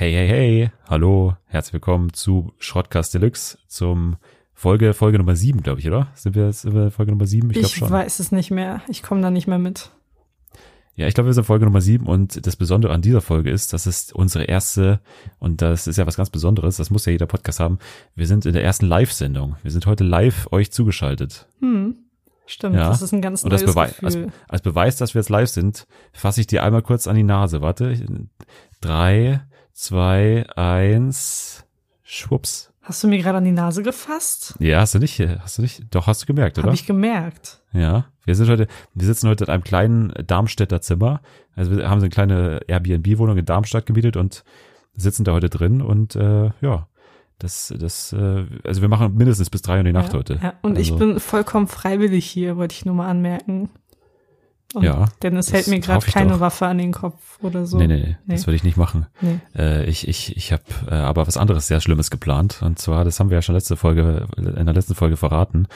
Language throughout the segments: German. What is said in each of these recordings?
Hey, hey, hey, hallo, herzlich willkommen zu Schrottkast Deluxe zum Folge, Folge Nummer sieben, glaube ich, oder? Sind wir, sind wir Folge Nummer sieben? Ich, Ich, glaub schon. weiß es nicht mehr. Ich komme da nicht mehr mit. Ja, ich glaube, wir sind Folge Nummer sieben und das Besondere an dieser Folge ist, das ist unsere erste, und das ist ja was ganz Besonderes, das muss ja jeder Podcast haben. Wir sind in der ersten Live-Sendung. Wir sind heute live euch zugeschaltet. Hm. Stimmt, Ja. das ist ein ganz Und als, neues Bewei als, Gefühl. als Beweis, dass wir jetzt live sind, fasse ich dir einmal kurz an die Nase. Warte. Drei, zwei, eins, schwupps. Hast du mir gerade an die Nase gefasst? Ja, hast du nicht, hast du nicht, doch hast du gemerkt, oder? Habe ich gemerkt. Ja, wir sind heute, wir sitzen heute in einem kleinen Darmstädter Zimmer. Also wir haben so eine kleine Airbnb-Wohnung in Darmstadt gemietet und sitzen da heute drin und äh, ja, das, das, äh, also wir machen mindestens bis drei Uhr in die Nacht ja, heute. Ja. Und ich also, bin vollkommen freiwillig hier, wollte ich nur mal anmerken. Und Ja, Dennis hält mir gerade keine doch. Waffe an den Kopf oder so. Nee, nee, nee, Nee. das würde ich nicht machen. Nee. Äh, ich ich, ich habe äh, aber was anderes sehr Schlimmes geplant. Und zwar, das haben wir ja schon letzte Folge, in der letzten Folge verraten.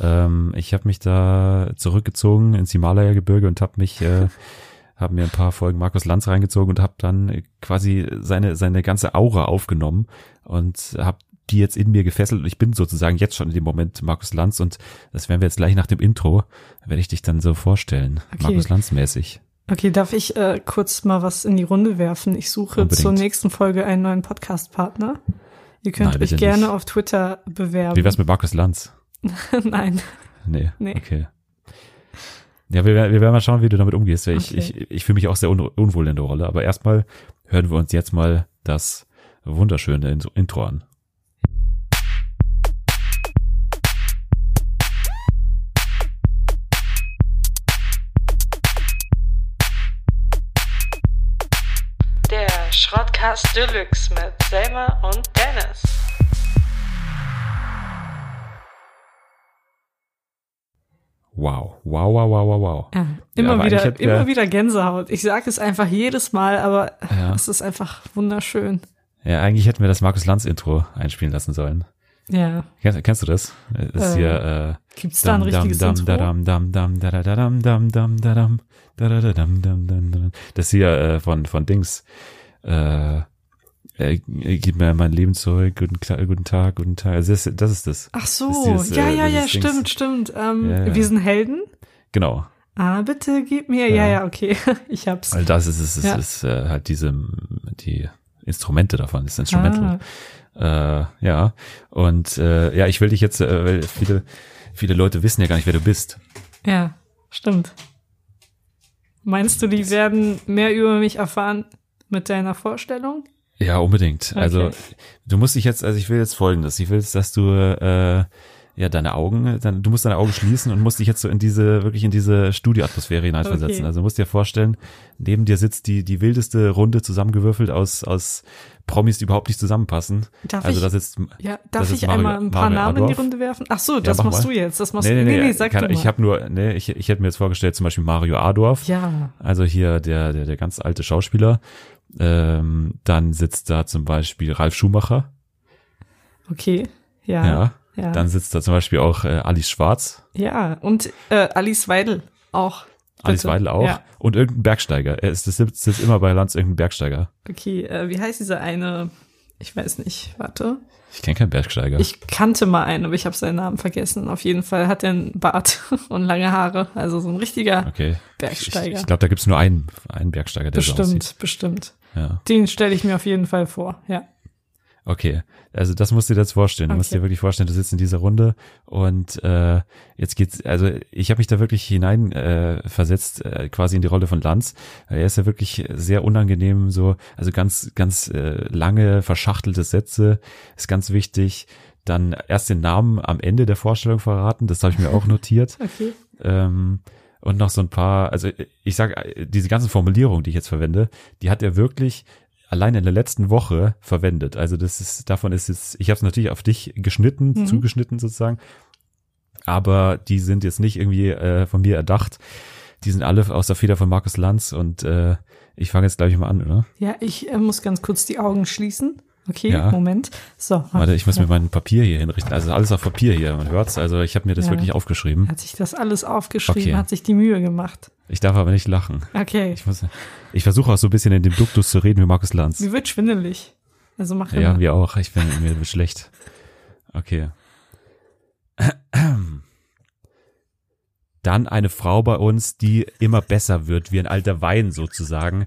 Ähm, ich habe mich da zurückgezogen ins Himalaya-Gebirge und habe mich, äh, habe mir ein paar Folgen Markus Lanz reingezogen und habe dann quasi seine seine ganze Aura aufgenommen und habe die jetzt in mir gefesselt und ich bin sozusagen jetzt schon in dem Moment Markus Lanz und das werden wir jetzt gleich nach dem Intro, werde ich dich dann so vorstellen, Okay. Markus Lanz mäßig. Okay, darf ich äh, kurz mal was in die Runde werfen? Ich suche Unbedingt. zur nächsten Folge einen neuen Podcast-Partner. Ihr könnt Nein, euch gerne nicht. auf Twitter bewerben. Wie wär's mit Markus Lanz? Nein. Nee. Nee. Okay. Ja, wir, werden- wir werden mal schauen, wie du damit umgehst. weil Ich, Okay. ich, ich fühle mich auch sehr un, unwohl in der Rolle. Aber erstmal hören wir uns jetzt mal das wunderschöne Intro an. Schrottcast Deluxe mit Selma und Dennis. Wow. Wow, wow, wow, wow, wow. Ja, Ja, immer eigentlich wieder, wir- immer wieder Gänsehaut. Ich sage es einfach jedes Mal, aber Ja. es ist einfach wunderschön. Ja, eigentlich hätten wir das Markus Lanz Intro einspielen lassen sollen. Ja. Kennst, kennst du das? Das ist Äh, hier, äh, Gibt's da ein richtiges dam, Intro? dadam, dam, dam, dam, dam. Das hier äh. Äh, äh, gib mir mein Leben zurück, guten, guten Tag, guten Tag. Also das, das ist das. Ach so, Das ist dieses, ja, äh, ja, ja, dieses Dings. stimmt, stimmt. Ähm, Ja, ja. Wir sind Helden. Genau. Ah, bitte gib mir. Ja, Ja. ja, okay. Ich hab's. Weil das ist, es ist, Ja. ist äh, halt diese, die Instrumente davon, das Instrumental. Äh, ja. Und äh, ja, ich will dich jetzt, äh, weil viele, viele Leute wissen ja gar nicht, wer du bist. Ja, stimmt. Meinst du, die werden mehr über mich erfahren mit deiner Vorstellung? Ja, unbedingt. Also Okay. du musst dich jetzt, also ich will jetzt folgendes, ich will jetzt, dass du äh, ja deine Augen, dann, du musst deine Augen schließen und musst dich jetzt so in diese, wirklich in diese Studioatmosphäre hineinversetzen. Okay. Also du musst dir vorstellen, neben dir sitzt die, die wildeste Runde zusammengewürfelt aus, aus Promis, die überhaupt nicht zusammenpassen. Darf also ich, da sitzt ja, das darf ich Mario- einmal ein paar Mario Namen in die Adorf. Runde werfen? Ach so, das mach machst mal. du jetzt. Das machst Nee, nee, nee, nee, nee, sag kann, du mal. ich habe nur, nee, ich, ich hätte mir jetzt vorgestellt, zum Beispiel Mario Adorf. ja, Also hier der, der, der ganz alte Schauspieler. Ähm, dann sitzt da zum Beispiel Ralf Schumacher. okay. Ja. Ja. Ja. Dann sitzt da zum Beispiel auch äh, Alice Schwarz. ja. Und äh, Alice Weidel auch. Alice Bitte. Weidel auch. Ja. Und irgendein Bergsteiger. Er ist, das sitzt, sitzt immer bei Lanz irgendein Bergsteiger. Okay, äh, wie heißt dieser eine? Ich weiß nicht, warte. Ich kenne keinen Bergsteiger. Ich kannte mal einen, aber ich habe seinen Namen vergessen. Auf jeden Fall hat er einen Bart und lange Haare. Also so ein richtiger okay. Bergsteiger. Ich, ich glaube, da gibt's nur einen, einen Bergsteiger, der so bestimmt, aussieht. bestimmt. Ja. Den stelle ich mir auf jeden Fall vor, ja. Okay, also das musst du dir jetzt vorstellen. Du musst Okay. dir wirklich vorstellen, du sitzt in dieser Runde und äh, jetzt geht's, also ich habe mich da wirklich hinein äh, versetzt, äh, quasi in die Rolle von Lanz. Er ist ja wirklich sehr unangenehm, so, also ganz, ganz äh, lange, verschachtelte Sätze, ist ganz wichtig. Dann erst den Namen am Ende der Vorstellung verraten, das habe ich mir auch notiert. Okay. Ähm, und noch so ein paar, also ich sag, diese ganzen Formulierungen, die ich jetzt verwende, die hat er wirklich allein in der letzten Woche verwendet. Also das ist, davon ist jetzt, ich habe es natürlich auf dich geschnitten, Mhm. zugeschnitten sozusagen, aber die sind jetzt nicht irgendwie äh, von mir erdacht. Die sind alle aus der Feder von Markus Lanz und äh, ich fange jetzt gleich mal an, oder? Ja, ich äh, muss ganz kurz die Augen schließen. Okay, Ja. Moment. So. Warte, ich muss mir mein Papier hier hinrichten. Also alles auf Papier hier, man hört's. Also ich habe mir das Ja. wirklich aufgeschrieben. Hat sich das alles aufgeschrieben, Okay. hat sich die Mühe gemacht. Ich darf aber nicht lachen. Okay. Ich, muss- ich versuche auch so ein bisschen in dem Duktus zu reden wie Markus Lanz. Mir wird schwindelig. Also mach Ja, wir auch. Ich bin mir wird schlecht. Okay. Dann eine Frau bei uns, die immer besser wird, wie ein alter Wein sozusagen.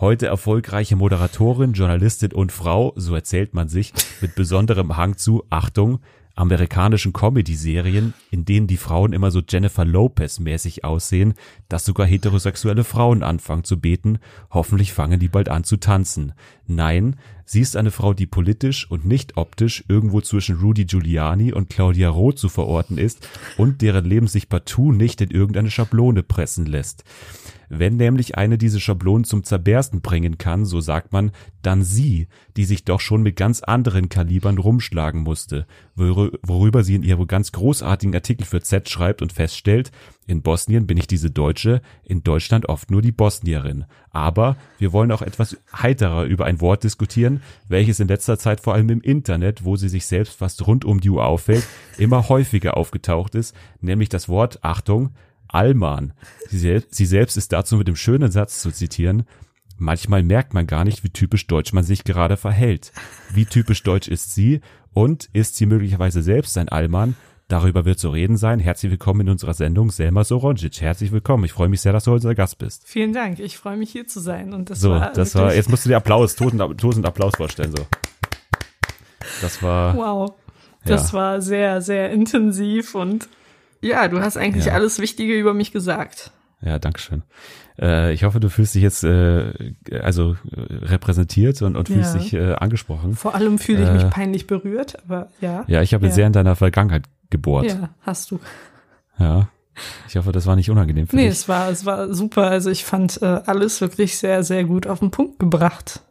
Heute erfolgreiche Moderatorin, Journalistin und Frau, so erzählt man sich, mit besonderem Hang zu, Achtung, amerikanischen Comedy-Serien, in denen die Frauen immer so Jennifer Lopez-mäßig aussehen, dass sogar heterosexuelle Frauen anfangen zu beten. Hoffentlich fangen die bald an zu tanzen. Nein, sie ist eine Frau, die politisch und nicht optisch irgendwo zwischen Rudy Giuliani und Claudia Roth zu verorten ist und deren Leben sich partout nicht in irgendeine Schablone pressen lässt. Wenn nämlich eine diese Schablonen zum Zerbersten bringen kann, so sagt man, dann sie, die sich doch schon mit ganz anderen Kalibern rumschlagen musste, worü- worüber sie in ihrem ganz großartigen Artikel für Z schreibt und feststellt, in Bosnien bin ich diese Deutsche, in Deutschland oft nur die Bosnierin. Aber wir wollen auch etwas heiterer über ein Wort diskutieren, welches in letzter Zeit vor allem im Internet, wo sie sich selbst fast rund um die Uhr auffällt, immer häufiger aufgetaucht ist, nämlich das Wort, Achtung, Allmann. Sie, sel sie selbst ist dazu mit dem schönen Satz zu zitieren, manchmal merkt man gar nicht, wie typisch deutsch man sich gerade verhält. Wie typisch deutsch ist sie und ist sie möglicherweise selbst ein Allmann? Darüber wird zu reden sein. Herzlich willkommen in unserer Sendung, Selma Soronjic. Herzlich willkommen. Ich freue mich sehr, dass du unser Gast bist. Vielen Dank. Ich freue mich hier zu sein. Und das So, war das war, jetzt musst du dir Applaus, tosend, tosend Applaus vorstellen, so. Das war, Wow. Das Ja. war sehr, sehr intensiv und ja, du hast eigentlich Ja. alles Wichtige über mich gesagt. ja, Dankeschön. Äh, ich hoffe, du fühlst dich jetzt, äh, also, äh, repräsentiert und, und fühlst Ja. dich äh, angesprochen. Vor allem fühle ich Äh, mich peinlich berührt, aber ja. Ja, ich habe Ja. sehr in deiner Vergangenheit gebohrt. Ja. Ja, hast du. Ich hoffe, das war nicht unangenehm für Nee, dich. es war, es war super. Also ich fand äh, alles wirklich sehr, sehr gut auf den Punkt gebracht.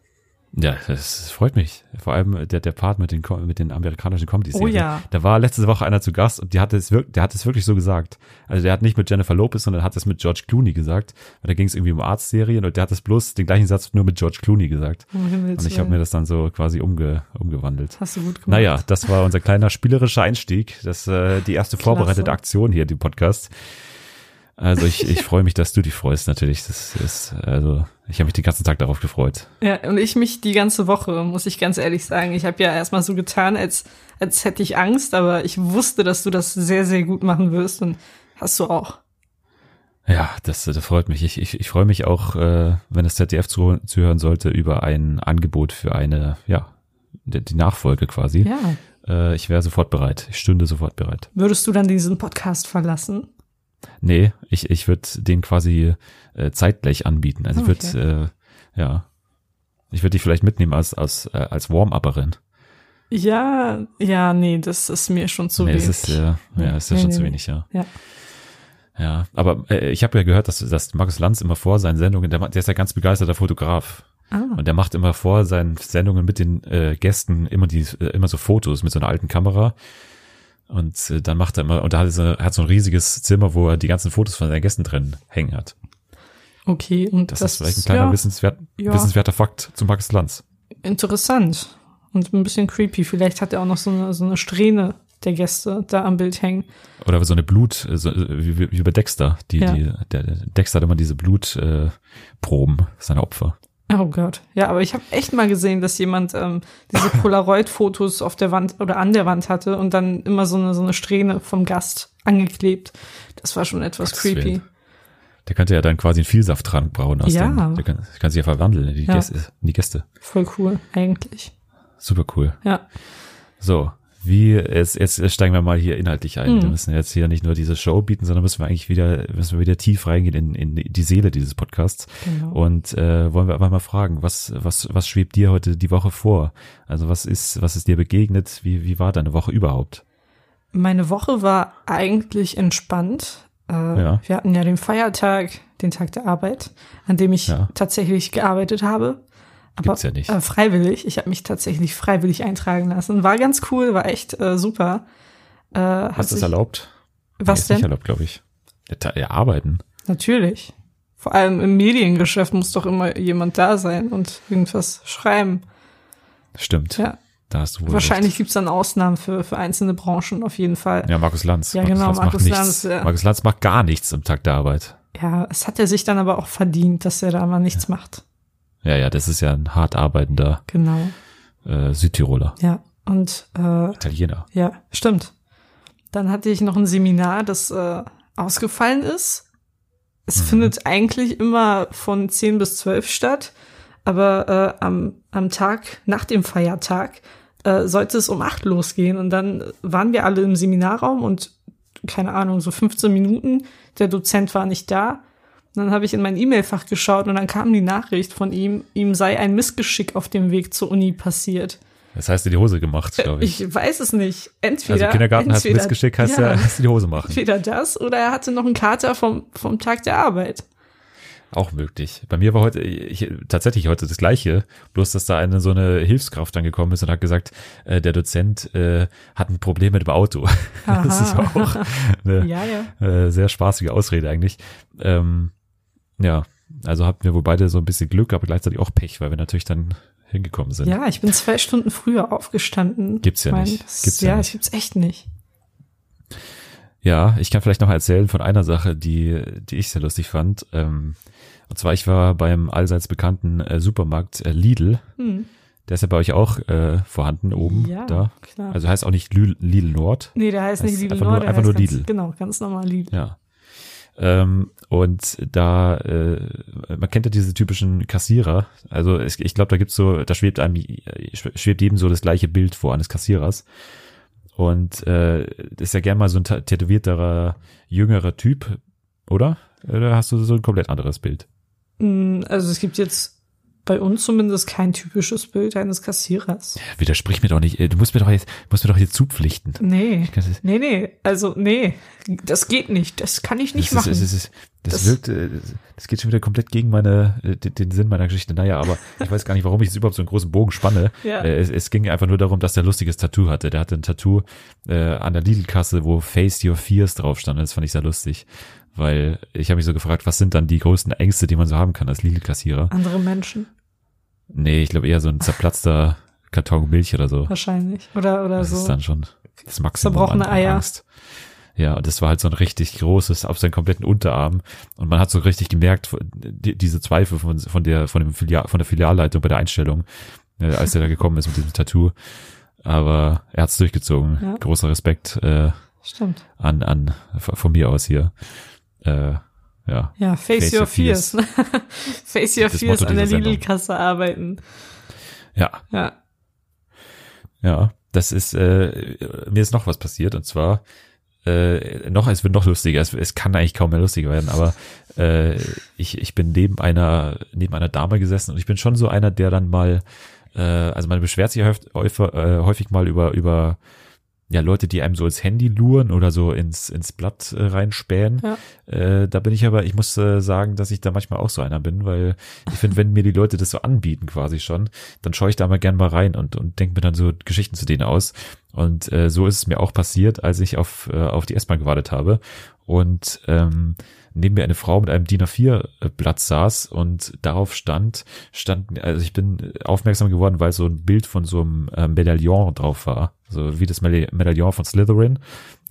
Ja, das freut mich. Vor allem der, der Part mit den, mit den amerikanischen comedy Oh ja. Da war letzte Woche einer zu Gast und die hatte es wirklich, der hat es wirklich so gesagt. Also der hat nicht mit Jennifer Lopez, sondern hat es mit George Clooney gesagt. Weil da ging es irgendwie um Arztserien und der hat es bloß den gleichen Satz nur mit George Clooney gesagt. Himmels Und ich habe mir das dann so quasi umge, umgewandelt. Hast du gut gemacht. Naja, das war unser kleiner spielerischer Einstieg. Das äh, die erste vorbereitete Klasse. Aktion hier, die Podcast. Also ich, ich freue mich, dass du dich freust natürlich. Das ist, also ich habe mich den ganzen Tag darauf gefreut. Ja, und ich mich die ganze Woche, muss ich ganz ehrlich sagen. Ich habe ja erstmal so getan, als, als hätte ich Angst, aber ich wusste, dass du das sehr, sehr gut machen wirst und hast du auch. Ja, das, das freut mich. Ich, ich, ich freue mich auch, äh, wenn das ZDF zu, zuhören sollte, über ein Angebot für eine, ja, die, die Nachfolge quasi. Ja. Äh, ich wäre sofort bereit. Ich stünde sofort bereit. Würdest du dann diesen Podcast verlassen? Nee, ich, ich würde den quasi äh, zeitgleich anbieten. Also ich würde, äh, ja, ich würde dich vielleicht mitnehmen als, als, äh, als Warm-Upperin. Ja, ja, nee, das ist mir schon zu nee, wenig. das ist, äh, ja, ist ja Nee, schon nee, zu wenig, ja. Ja. Ja, aber äh, ich habe ja gehört, dass, dass Markus Lanz immer vor seinen Sendungen, der, der ist ja ganz begeisterter Fotograf. Ah, Und der macht immer vor seinen Sendungen mit den äh, Gästen immer die äh, immer so Fotos mit so einer alten Kamera. Und äh, dann macht er immer, und da hat er, so, hat so ein riesiges Zimmer, wo er die ganzen Fotos von seinen Gästen drin hängen hat. okay, und Das, das, ist vielleicht ein kleiner ja, wissenswert, ja. wissenswerter Fakt zu Markus Lanz. interessant und ein bisschen creepy. Vielleicht hat er auch noch so eine, so eine Strähne der Gäste da am Bild hängen. Oder so eine Blut, äh, so, äh, wie, wie wie bei Dexter. Die, Ja. die, der, der Dexter hat immer diese Blutproben äh, Proben seiner Opfer. Oh Gott. Ja, aber ich habe echt mal gesehen, dass jemand ähm, diese Polaroid-Fotos auf der Wand oder an der Wand hatte und dann immer so eine, so eine Strähne vom Gast angeklebt. Das war schon etwas Gottes creepy. Der könnte ja dann quasi einen Vielsafttrank brauen aus Ja. dem. Der kann, kann sich ja verwandeln in die, Ja. Gäste, in die Gäste. Voll cool, eigentlich. Super cool. Ja. So, wie, jetzt, jetzt steigen wir mal hier inhaltlich ein. Mhm. Wir müssen jetzt hier nicht nur diese Show bieten, sondern müssen wir eigentlich wieder, müssen wir wieder tief reingehen in, in die Seele dieses Podcasts. Genau. Und äh, wollen wir einfach mal fragen, was, was, was schwebt dir heute die Woche vor? Also was ist, was ist dir begegnet? Wie, wie war deine Woche überhaupt? Meine Woche war eigentlich entspannt. Äh, Ja. Wir hatten ja den Feiertag, den Tag der Arbeit, an dem ich Ja. tatsächlich gearbeitet habe. Aber Gibt's ja nicht. Äh, freiwillig. Ich habe mich tatsächlich freiwillig eintragen lassen. War ganz cool, war echt äh, super. Äh, Hast du sich- erlaubt? Nee, Was nicht denn? erlaubt, glaube ich. Ja, ja, arbeiten. Natürlich. Vor allem im Mediengeschäft muss doch immer jemand da sein und irgendwas schreiben. Stimmt. Ja. Da hast du wohl Wahrscheinlich recht. gibt's dann Ausnahmen für, für einzelne Branchen auf jeden Fall. Ja, Markus Lanz. Ja, genau, macht Markus nichts. Lanz, ja. Markus Lanz macht gar nichts im Tag der Arbeit. Ja, es hat er sich dann aber auch verdient, dass er da mal nichts macht. Ja, ja, das ist ja ein hart arbeitender Genau. äh, Südtiroler. Ja. Und äh, Italiener. ja, stimmt. Dann hatte ich noch ein Seminar, das äh, ausgefallen ist. Es findet eigentlich immer von 10 bis 12 statt, aber äh, am, am Tag nach dem Feiertag äh, sollte es um 8 losgehen und dann waren wir alle im Seminarraum und keine Ahnung, so 15 Minuten, der Dozent war nicht da. Und dann habe ich in mein E-Mail-Fach geschaut und dann kam die Nachricht von ihm, ihm sei ein Missgeschick auf dem Weg zur Uni passiert. Das heißt, dir die Hose gemacht, glaube ich. Ich weiß es nicht. Entweder. Also Kindergarten heißt entweder, Missgeschick, heißt ja, ja, heißt die Hose machen. Entweder das oder er hatte noch einen Kater vom, vom Tag der Arbeit. Auch möglich. Bei mir war heute ich, tatsächlich heute das Gleiche, bloß dass da eine so eine Hilfskraft dann gekommen ist und hat gesagt, äh, der Dozent äh, hat ein Problem mit dem Auto. Das ist Aha. auch eine Ja, ja. äh, sehr spaßige Ausrede eigentlich. Ähm, ja, also hatten wir wohl beide so ein bisschen Glück, aber gleichzeitig auch Pech, weil wir natürlich dann hingekommen sind. Ja, ich bin zwei Stunden früher aufgestanden. Gibt's ja Mein- nicht. das- Gibt's ja ja, nicht. gibt's echt nicht. Ja, ich kann vielleicht noch erzählen von einer Sache, die, die ich sehr lustig fand. Ähm, und zwar, ich war beim allseits bekannten äh, Supermarkt äh, Lidl. Hm. Der ist ja bei euch auch äh, vorhanden oben Ja, da. klar. Also heißt auch nicht Lidl Nord. Nee, der heißt Das nicht Lidl einfach Nord, nur- einfach heißt nur ganz, Lidl. Genau, ganz normal Lidl. Ja. Ähm, und da, äh, man kennt ja diese typischen Kassierer. Also es, ich glaube, da gibt's so, da schwebt einem, schwebt jedem so das gleiche Bild vor eines Kassierers. Und äh, ist ja gern mal so ein tätowierterer, jüngerer Typ, oder? Oder hast du so ein komplett anderes Bild? Hm, Also es gibt jetzt bei uns zumindest kein typisches Bild eines Kassierers. Widersprich mir doch nicht. äh, Du musst mir doch jetzt, musst mir doch jetzt zupflichten. Nee. Nee, nee. Also, nee. Das geht nicht. Das kann ich nicht das machen. Ist, das, ist, das, Das- wirkt, äh, das geht schon wieder komplett gegen meine, äh, den, den Sinn meiner Geschichte. Naja, aber ich weiß gar nicht, warum ich jetzt überhaupt so einen großen Bogen spanne. Ja. Es, es ging einfach nur darum, dass der ein lustiges Tattoo hatte. Der hatte ein Tattoo äh, an der Lidl-Kasse, wo Face Your Fears drauf stand. Das fand ich sehr lustig. Weil ich habe mich so gefragt, was sind dann die größten Ängste, die man so haben kann als Lidl-Kassierer? Andere Menschen. Nee, ich glaube eher so ein zerplatzter Karton Milch oder so. Wahrscheinlich. Oder, oder Das so. ist dann schon das Maximum Zerbrochene Eier. Angst. Ja, und das war halt so ein richtig großes auf seinen kompletten Unterarm. Und man hat so richtig gemerkt, die, diese Zweifel von, von der, von dem Filial, von der Filialleitung bei der Einstellung, äh, als er da gekommen ist mit diesem Tattoo. Aber er hat's durchgezogen. Ja. Großer Respekt äh, Stimmt. an, an von mir aus hier. Äh, ja. Ja, face, Face your your fears. face your Das fears Motto an der. Lidl-Kasse arbeiten. Ja, Ja. Ja, das ist, äh, mir ist noch was passiert und zwar, äh, noch, es wird noch lustiger, es, es kann eigentlich kaum mehr lustiger werden, aber äh, ich, ich bin neben einer, neben einer Dame gesessen und ich bin schon so einer, der dann mal, äh, also man beschwert sich häufig, häufig, äh, häufig mal über, über ja, Leute, die einem so ins Handy luren oder so ins, ins Blatt äh, reinspähen. Ja. Äh, da bin ich aber, ich muss äh, sagen, dass ich da manchmal auch so einer bin, weil ich finde, wenn mir die Leute das so anbieten quasi schon, dann schaue ich da mal gern mal rein und, und denke mir dann so Geschichten zu denen aus. Und äh, so ist es mir auch passiert, als ich auf, äh, auf die S-Bahn gewartet habe und ähm, neben mir eine Frau mit einem DIN A4-Blatt saß und darauf stand, stand, also ich bin aufmerksam geworden, weil so ein Bild von so einem äh, Medaillon drauf war, so wie das Meda- Medaillon von Slytherin,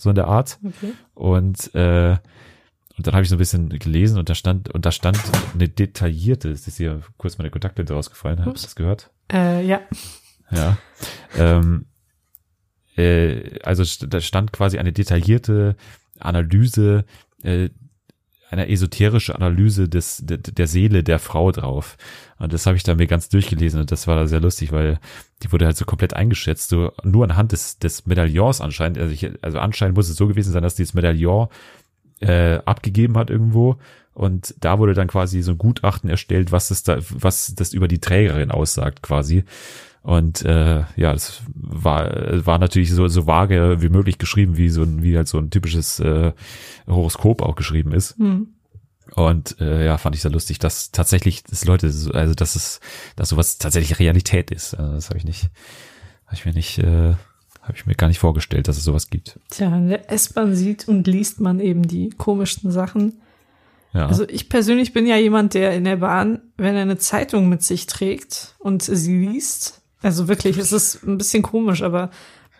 so in der Art. Okay. Und äh, und dann habe ich so ein bisschen gelesen und da stand und da stand eine detaillierte, es ist hier kurz meine Kontaktlinse rausgefallen, hast du Ups. das gehört? Äh, ja. Ja. ähm, äh, also st- da stand quasi eine detaillierte Analyse, äh, eine esoterische Analyse des der, der Seele der Frau drauf. Und das habe ich da mir ganz durchgelesen und das war da sehr lustig, weil die wurde halt so komplett eingeschätzt, so nur anhand des des Medaillons anscheinend. Also, ich, also anscheinend muss es so gewesen sein, dass dieses Medaillon äh, abgegeben hat irgendwo und da wurde dann quasi so ein Gutachten erstellt, was es da, was das über die Trägerin aussagt quasi. Und äh, ja, das war war natürlich so so vage wie möglich geschrieben, wie so ein wie halt so ein typisches äh, Horoskop auch geschrieben ist. Hm. Und äh, ja, fand ich sehr lustig, dass tatsächlich das Leute, so- also dass es, dass sowas tatsächlich Realität ist. Also das habe ich nicht, habe ich mir nicht, äh, habe ich mir gar nicht vorgestellt, dass es sowas gibt. Tja, in der S-Bahn sieht und liest man eben die komischsten Sachen. Ja, Also ich persönlich bin ja jemand, der in der Bahn, wenn er eine Zeitung mit sich trägt und sie liest, Also wirklich, es ist ein bisschen komisch, aber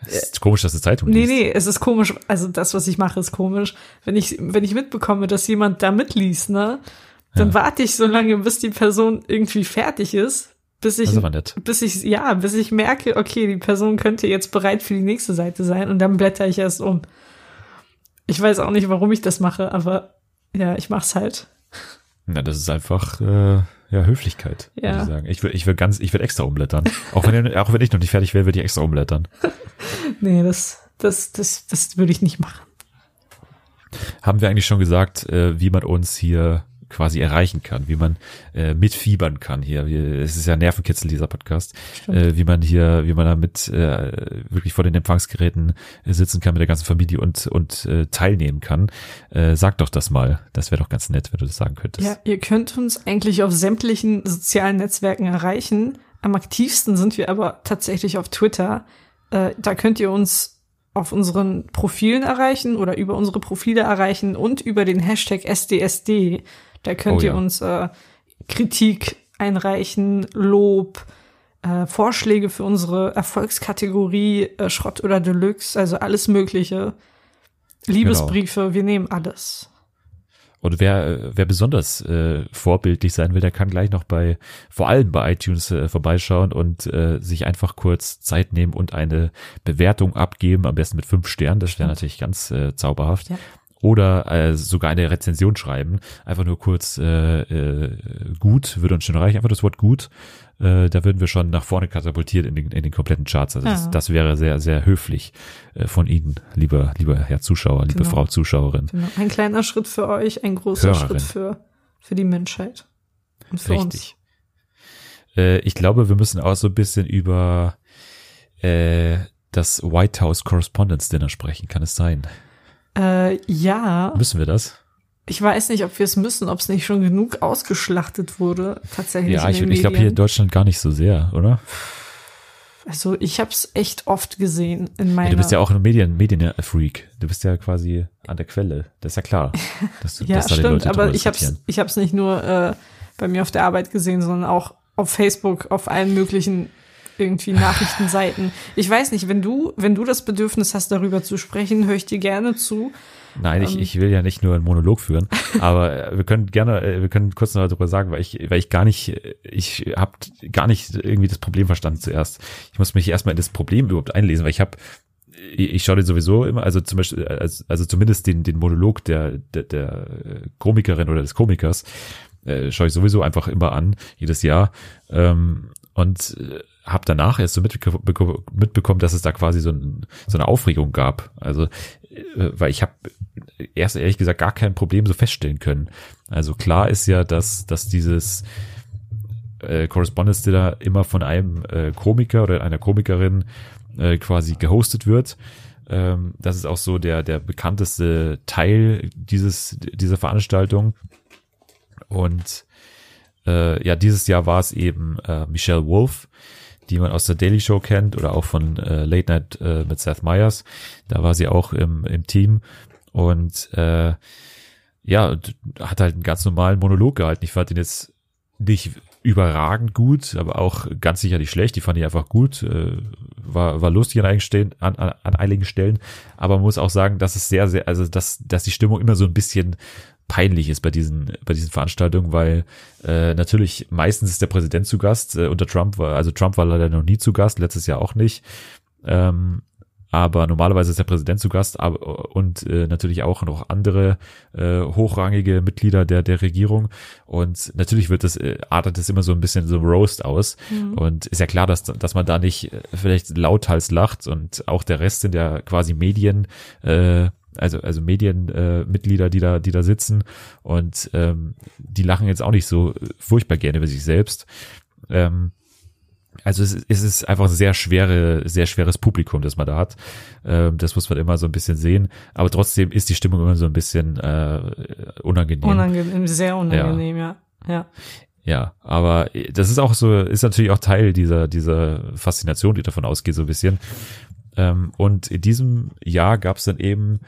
Es ist komisch, dass du Zeitung nee, liest. nee, es ist komisch. Also das, was ich mache, ist komisch. Wenn ich, wenn ich mitbekomme, dass jemand da mitliest, ne, dann Ja. warte ich so lange, bis die Person irgendwie fertig ist, bis ich, bis ich, ja, bis ich merke, okay, die Person könnte jetzt bereit für die nächste Seite sein und dann blätter ich erst um. Ich weiß auch nicht, warum ich das mache, aber ja, ich mach's halt. Na, das ist einfach äh, ja Höflichkeit, Ja. würde ich sagen. Ich will, ich will ganz, ich will extra umblättern. auch wenn, auch wenn ich noch nicht fertig wäre, würde ich extra umblättern. Nee, das, das, das, das würde ich nicht machen. Haben wir eigentlich schon gesagt, äh, wie man uns hier quasi erreichen kann, wie man äh, mitfiebern kann hier. Es ist ja Nervenkitzel dieser Podcast, äh, wie man hier, wie man da mit äh, wirklich vor den Empfangsgeräten äh, sitzen kann mit der ganzen Familie und und äh, teilnehmen kann. Äh, sag doch das mal. Das wäre doch ganz nett, wenn du das sagen könntest. Ja, ihr könnt uns eigentlich auf sämtlichen sozialen Netzwerken erreichen. Am aktivsten sind wir aber tatsächlich auf Twitter. Äh, da könnt ihr uns auf unseren Profilen erreichen oder über unsere Profile erreichen und über den Hashtag SDSD. Da könnt Oh ihr ja. uns äh, Kritik einreichen, Lob, äh, Vorschläge für unsere Erfolgskategorie äh, Schrott oder Deluxe, also alles Mögliche. Liebesbriefe, wir nehmen alles. Und wer, äh, wer besonders äh, vorbildlich sein will, der kann gleich noch bei, vor allem bei iTunes äh, vorbeischauen und äh, sich einfach kurz Zeit nehmen und eine Bewertung abgeben, am besten mit fünf Sternen, das wäre natürlich ganz äh, zauberhaft. Ja. Oder äh, sogar eine Rezension schreiben, einfach nur kurz äh, äh, gut, würde uns schon reichen, einfach das Wort gut, äh, da würden wir schon nach vorne katapultiert in den, in den kompletten Charts. Also Ja. das, das wäre sehr, sehr höflich äh, von Ihnen, lieber, lieber Herr Zuschauer, liebe Genau. Frau Zuschauerin. Genau. Ein kleiner Schritt für euch, ein großer Hörerin. Schritt für, für die Menschheit. Und für Richtig. Äh, ich glaube, wir müssen auch so ein bisschen über äh, das White House Correspondence Dinner sprechen. Kann es sein? Äh, ja, Müssen wir das? ich weiß nicht, ob wir es müssen, ob es nicht schon genug ausgeschlachtet wurde, tatsächlich ja, ich, ich glaube hier in. Deutschland gar nicht so sehr, oder? Also ich habe es echt oft gesehen in Ja, meiner. du bist ja auch ein Medien, Medienfreak. Du bist ja quasi an der Quelle. Das ist ja klar. Dass, du- ja, dass da stimmt, aber ich hab's, diskutieren. ich hab's nicht nur äh, bei mir auf der Arbeit gesehen, sondern auch auf Facebook, auf allen möglichen irgendwie Nachrichtenseiten. Ich weiß nicht, wenn du, wenn du das Bedürfnis hast, darüber zu sprechen, höre ich dir gerne zu. Nein, ich, ähm, ich will ja nicht nur einen Monolog führen, aber äh, wir können gerne, äh, wir können kurz noch darüber sagen, weil ich, weil ich gar nicht, äh, ich habe gar nicht irgendwie das Problem verstanden zuerst. Ich muss mich erstmal in das Problem überhaupt einlesen, weil ich habe, ich, schaue den sowieso immer, also zum Beispiel, also, also zumindest den, den Monolog der, der, der Komikerin oder des Komikers, äh, schaue ich sowieso einfach immer an, jedes Jahr. Ähm, und habe danach erst so mitbeko mitbekommen, dass es da quasi so, ein, so eine Aufregung gab. Also, äh, weil ich habe erst ehrlich gesagt gar kein Problem so feststellen können. Also klar ist ja, dass, dass dieses äh, Correspondence Dinner immer von einem äh, Komiker oder einer Komikerin äh, quasi gehostet wird. Ähm, das ist auch so der, der bekannteste Teil dieses, dieser Veranstaltung. Und äh, ja, dieses Jahr war es eben äh, Michelle Wolf, die man aus der Daily Show kennt oder auch von äh, Late Night äh, mit Seth Meyers. Da war sie auch im, im Team und äh, ja, hat halt einen ganz normalen Monolog gehalten. Ich fand ihn jetzt nicht überragend gut, aber auch ganz sicher nicht schlecht. Die fand ich einfach gut. Äh, war, war lustig an einigen, Stellen, an, an, an einigen Stellen. Aber man muss auch sagen, dass es sehr, sehr, also dass, dass die Stimmung immer so ein bisschen peinlich ist bei diesen, bei diesen Veranstaltungen, weil äh, natürlich meistens ist der Präsident zu Gast. Äh, unter Trump war, also Trump war leider noch nie zu Gast, letztes Jahr auch nicht. Ähm, aber normalerweise ist der Präsident zu Gast aber, und äh, natürlich auch noch andere äh, hochrangige Mitglieder der der Regierung und natürlich wird das äh, artet es immer so ein bisschen so Roast aus und ist ja klar, dass dass man da nicht äh, vielleicht lauthals lacht und auch der Rest sind ja quasi Medien äh, also also Medienmitglieder, äh, die da die da sitzen und ähm, die lachen jetzt auch nicht so furchtbar gerne über sich selbst. Ähm, also es, es ist einfach ein sehr schwere, sehr schweres Publikum, das man da hat. Ähm, das muss man immer so ein bisschen sehen. Aber trotzdem ist die Stimmung immer so ein bisschen äh, unangenehm. Unangenehm, sehr unangenehm, ja. Ja. Ja, aber das ist auch so, ist natürlich auch Teil dieser, dieser Faszination, die davon ausgeht, so ein bisschen. Ähm, und in diesem Jahr gab es dann eben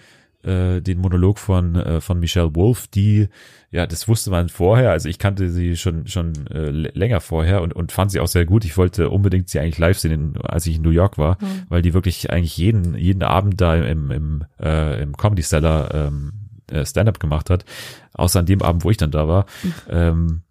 äh, den Monolog von äh, von Michelle Wolf, die ja, das wusste man vorher, also ich kannte sie schon schon äh, länger vorher und und fand sie auch sehr gut. Ich wollte unbedingt sie eigentlich live sehen, als ich in New York war, mhm. weil die wirklich eigentlich jeden jeden Abend da im im äh, im Comedy Cellar ähm, äh, Stand-up gemacht hat, außer an dem Abend, wo ich dann da war. Mhm. Ähm,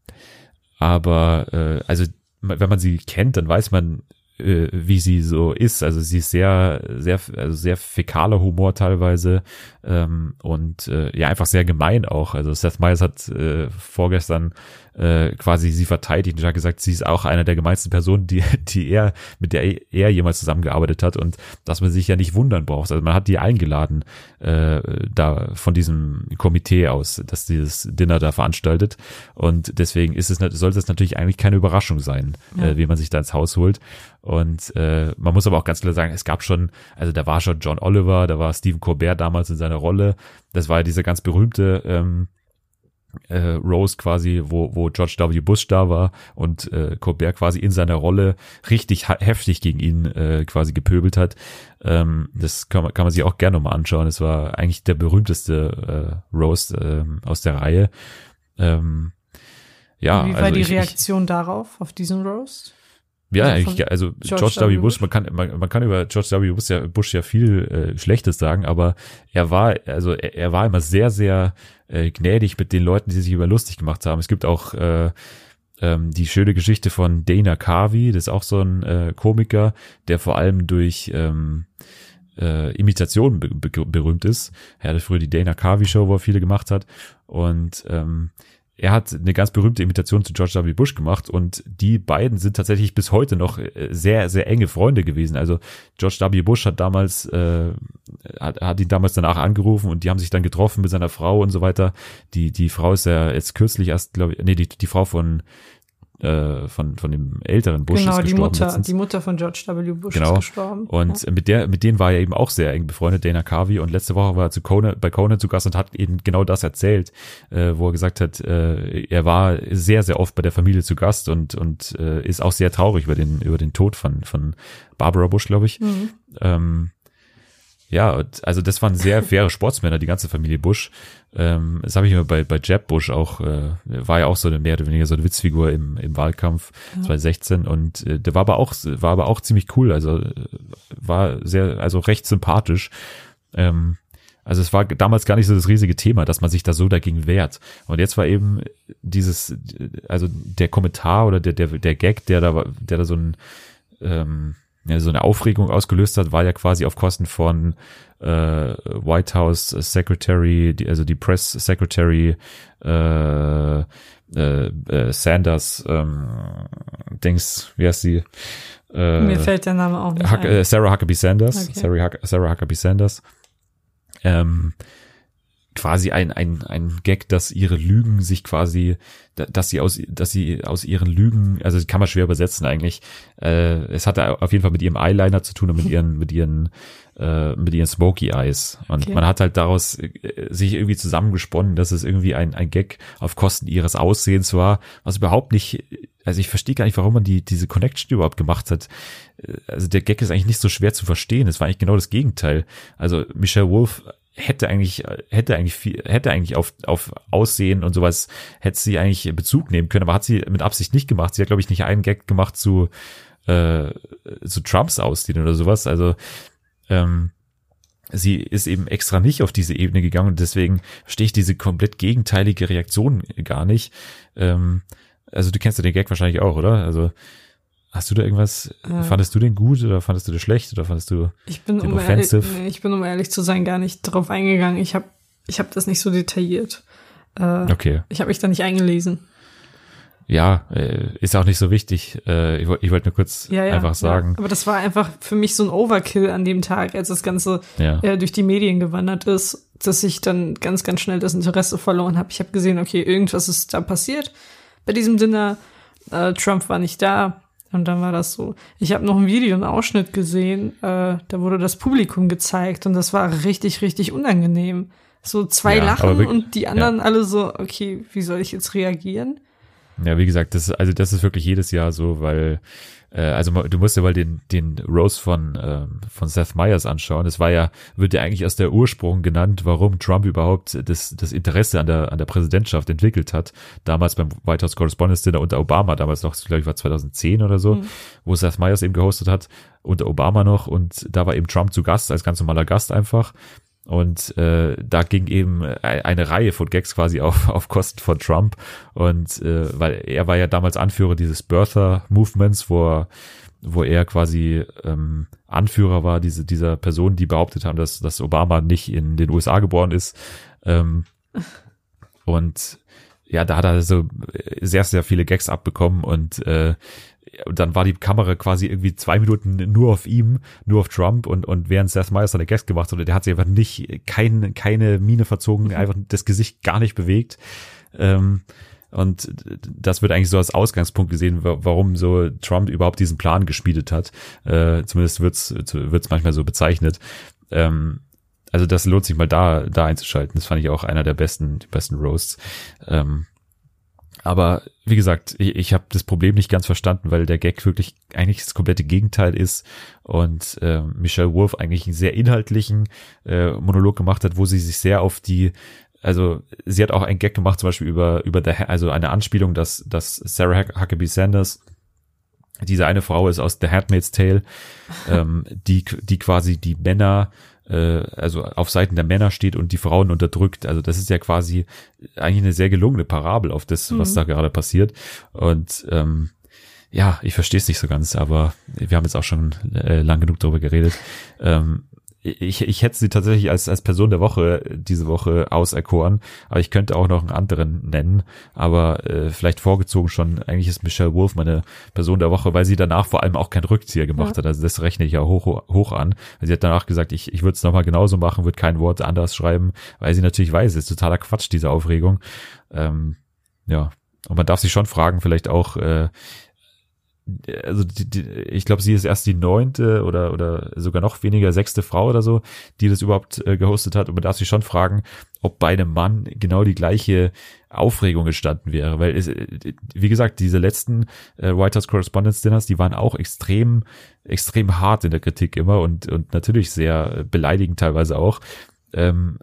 aber äh, also wenn man sie kennt, dann weiß man, äh, wie sie so ist. Also sie ist sehr, sehr, also sehr fäkaler Humor teilweise ähm, und äh, ja einfach sehr gemein auch. Also Seth Meyers hat äh, vorgestern äh, quasi sie verteidigt und hat gesagt, sie ist auch einer der gemeinsten Personen, die, die er, mit der er jemals zusammengearbeitet hat und dass man sich ja nicht wundern braucht. Also man hat die eingeladen, äh, da von diesem Komitee aus, dass dieses Dinner da veranstaltet und deswegen ist es, sollte es natürlich eigentlich keine Überraschung sein, ja. äh, wie man sich da ins Haus holt. Und äh, man muss aber auch ganz klar sagen, es gab schon, also da war schon John Oliver, da war Stephen Colbert damals in seiner Rolle. Das war ja diese ganz berühmte ähm, äh, Rose quasi, wo, wo George W. Bush da war und äh, Colbert quasi in seiner Rolle richtig heftig gegen ihn äh, quasi gepöbelt hat. Ähm, das kann man, kann man sich auch gerne mal anschauen. Es war eigentlich der berühmteste äh, Rose äh, aus der Reihe. Ähm, ja, Wie war also die ich, Reaktion ich, darauf, auf diesen Roast? Ja, also, ich, also George, George W. Bush, man kann, man, man kann über George W. Bush ja, Bush ja viel äh, Schlechtes sagen, aber er war, also er, er war immer sehr, sehr äh, gnädig mit den Leuten, die sich über lustig gemacht haben. Es gibt auch äh, ähm, die schöne Geschichte von Dana Carvey, das ist auch so ein äh, Komiker, der vor allem durch ähm, äh, Imitationen be be berühmt ist. Er hatte früher die Dana Carvey Show, wo er viele gemacht hat und ähm, er hat eine ganz berühmte Imitation zu George W. Bush gemacht und die beiden sind tatsächlich bis heute noch äh, sehr, sehr enge Freunde gewesen. Also George W. Bush hat damals, äh, hat, hat ihn damals danach angerufen und die haben sich dann getroffen mit seiner Frau und so weiter. Die, die Frau ist ja jetzt kürzlich erst, glaube ich, nee, die, die Frau von äh, von, von dem älteren Bush genau, ist gestorben. Genau, die Mutter, die Mutter von George W. Bush genau. ist gestorben. Und ja. mit der, mit denen war er eben auch sehr eng befreundet, Dana Carvey. Und letzte Woche war er zu Conan, bei Conan zu Gast und hat eben genau das erzählt, äh, wo er gesagt hat, äh, er war sehr, sehr oft bei der Familie zu Gast und, und äh, ist auch sehr traurig über den, über den Tod von, von Barbara Bush, glaube ich. Mhm. Ähm, ja, also das waren sehr faire Sportsmänner, die ganze Familie Bush. Ähm, das habe ich mir bei, bei Jeb Bush auch, äh, war ja auch so eine mehr oder weniger so eine Witzfigur im, im Wahlkampf ja. 2016 und äh, der war aber auch, war aber auch ziemlich cool, also äh, war sehr, also recht sympathisch. Ähm, also es war damals gar nicht so das riesige Thema, dass man sich da so dagegen wehrt. Und jetzt war eben dieses, also der Kommentar oder der, der, der Gag, der da, der da so ein, ähm, ja, so eine Aufregung ausgelöst hat, war ja quasi auf Kosten von äh, White House Secretary, die, also die Press Secretary äh, äh, äh, Sanders, ähm, Dings, wie heißt sie? Äh, Mir fällt der Name auch nicht Huck, ein. Äh, Sarah Huckabee Sanders, okay. Sarah, Huck, Sarah Huckabee Sanders. Ähm, quasi ein, ein, ein Gag, dass ihre Lügen sich quasi, dass sie aus, dass sie aus ihren Lügen, also kann man schwer übersetzen eigentlich. Äh, es hatte auf jeden Fall mit ihrem Eyeliner zu tun und mit ihren, mit ihren, äh, mit ihren Smoky Eyes. Und okay. man hat halt daraus äh, sich irgendwie zusammengesponnen, dass es irgendwie ein, ein Gag auf Kosten ihres Aussehens war, was überhaupt nicht, also ich verstehe gar nicht, warum man die, diese Connection überhaupt gemacht hat. Äh, also der Gag ist eigentlich nicht so schwer zu verstehen. Es war eigentlich genau das Gegenteil. Also Michelle Wolf hätte eigentlich, hätte eigentlich viel, hätte eigentlich auf, auf Aussehen und sowas, hätte sie eigentlich Bezug nehmen können, aber hat sie mit Absicht nicht gemacht. Sie hat, glaube ich, nicht einen Gag gemacht zu, äh, zu Trumps Aussehen oder sowas. Also, ähm, sie ist eben extra nicht auf diese Ebene gegangen und deswegen verstehe ich diese komplett gegenteilige Reaktion gar nicht. Ähm, also du kennst ja den Gag wahrscheinlich auch, oder? Also Hast du da irgendwas, äh, fandest du den gut oder fandest du den schlecht oder fandest du ich bin den um offensive? Ehrlich, ich bin, um ehrlich zu sein, gar nicht drauf eingegangen. Ich habe ich hab das nicht so detailliert. Äh, okay. Ich habe mich da nicht eingelesen. Ja, äh, ist auch nicht so wichtig. Äh, ich, wollte nur kurz ja, ja, einfach sagen. Ja. Aber das war einfach für mich so ein Overkill an dem Tag, als das Ganze ja. äh, durch die Medien gewandert ist, dass ich dann ganz, ganz schnell das Interesse verloren habe. Ich habe gesehen, okay, irgendwas ist da passiert bei diesem Dinner. Äh, Trump war nicht da und dann war das so. Ich habe noch ein Video, einen Ausschnitt gesehen, äh, da wurde das Publikum gezeigt und das war richtig, richtig unangenehm. So zwei ja, lachen und die anderen ja. alle so, okay, wie soll ich jetzt reagieren? Ja, wie gesagt, das, also das ist wirklich jedes Jahr so, weil äh, also du musst dir mal den, den Rose von, ähm, von Seth Meyers anschauen. Das war ja, wird ja eigentlich aus der Ursprung genannt, warum Trump überhaupt das, das Interesse an der, an der Präsidentschaft entwickelt hat. Damals beim White House Correspondence Dinner unter Obama, damals noch, glaube ich, war 2010 oder so, mhm. wo Seth Meyers eben gehostet hat, unter Obama noch und da war eben Trump zu Gast, als ganz normaler Gast einfach. Und äh, da ging eben eine Reihe von Gags quasi auf, auf Kosten von Trump. Und äh, weil er war ja damals Anführer dieses Birther-Movements, wo er, wo er quasi ähm, Anführer war, diese, dieser Person, die behauptet haben, dass, dass Obama nicht in den USA geboren ist. Ähm, und ja, da hat er so sehr, sehr viele Gags abbekommen und äh, dann war die Kamera quasi irgendwie zwei Minuten nur auf ihm, nur auf Trump und, und während Seth Meyers seine Gast gemacht hat, der hat sich einfach nicht, kein, keine Miene verzogen, mhm. einfach das Gesicht gar nicht bewegt. Ähm, und das wird eigentlich so als Ausgangspunkt gesehen, warum so Trump überhaupt diesen Plan geschmiedet hat. Äh, zumindest wird's wird's manchmal so bezeichnet. Ähm, also das lohnt sich mal da, da einzuschalten. Das fand ich auch einer der besten, die besten Roasts. Ähm, aber wie gesagt, ich, ich habe das Problem nicht ganz verstanden, weil der Gag wirklich eigentlich das komplette Gegenteil ist und äh, Michelle Wolf eigentlich einen sehr inhaltlichen äh, Monolog gemacht hat, wo sie sich sehr auf die also sie hat auch einen Gag gemacht, zum Beispiel über über der also eine Anspielung, dass dass Sarah Huckabee Sanders diese eine Frau ist aus The Handmaid's Tale, ähm, die die quasi die Männer äh, also auf Seiten der Männer steht und die Frauen unterdrückt. Also das ist ja quasi eigentlich eine sehr gelungene Parabel auf das, was mhm. da gerade passiert. Und ähm, ja, ich verstehe es nicht so ganz, aber wir haben jetzt auch schon äh, lang genug darüber geredet. Ähm, ich, ich hätte sie tatsächlich als, als Person der Woche diese Woche auserkoren, aber ich könnte auch noch einen anderen nennen, aber äh, vielleicht vorgezogen schon, eigentlich ist Michelle Wolf meine Person der Woche, weil sie danach vor allem auch keinen Rückzieher gemacht ja. hat, also das rechne ich ja hoch, hoch an. Sie hat danach gesagt, ich, ich würde es nochmal genauso machen, würde kein Wort anders schreiben, weil sie natürlich weiß, es ist totaler Quatsch, diese Aufregung. Ähm, ja, und man darf sich schon fragen, vielleicht auch, äh, also die, die, ich glaube, sie ist erst die neunte oder oder sogar noch weniger sechste Frau oder so, die das überhaupt äh, gehostet hat. Und man darf sich schon fragen, ob bei einem Mann genau die gleiche Aufregung entstanden wäre, weil es, wie gesagt, diese letzten äh, White House Correspondence Dinners, die waren auch extrem extrem hart in der Kritik immer und und natürlich sehr beleidigend teilweise auch. Ähm,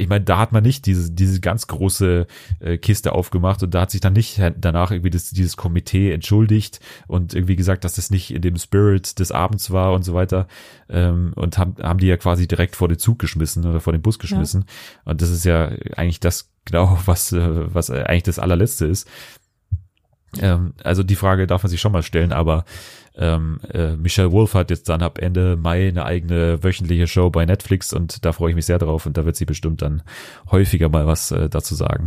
ich meine, da hat man nicht diese, diese ganz große äh, Kiste aufgemacht und da hat sich dann nicht danach irgendwie das, dieses Komitee entschuldigt und irgendwie gesagt, dass das nicht in dem Spirit des Abends war und so weiter. Ähm, und haben, haben die ja quasi direkt vor den Zug geschmissen oder vor den Bus geschmissen. Ja. Und das ist ja eigentlich das genau, was, äh, was eigentlich das allerletzte ist. Ähm, also die Frage darf man sich schon mal stellen, aber ähm, äh, Michelle Wolf hat jetzt dann ab Ende Mai eine eigene wöchentliche Show bei Netflix und da freue ich mich sehr drauf und da wird sie bestimmt dann häufiger mal was äh, dazu sagen.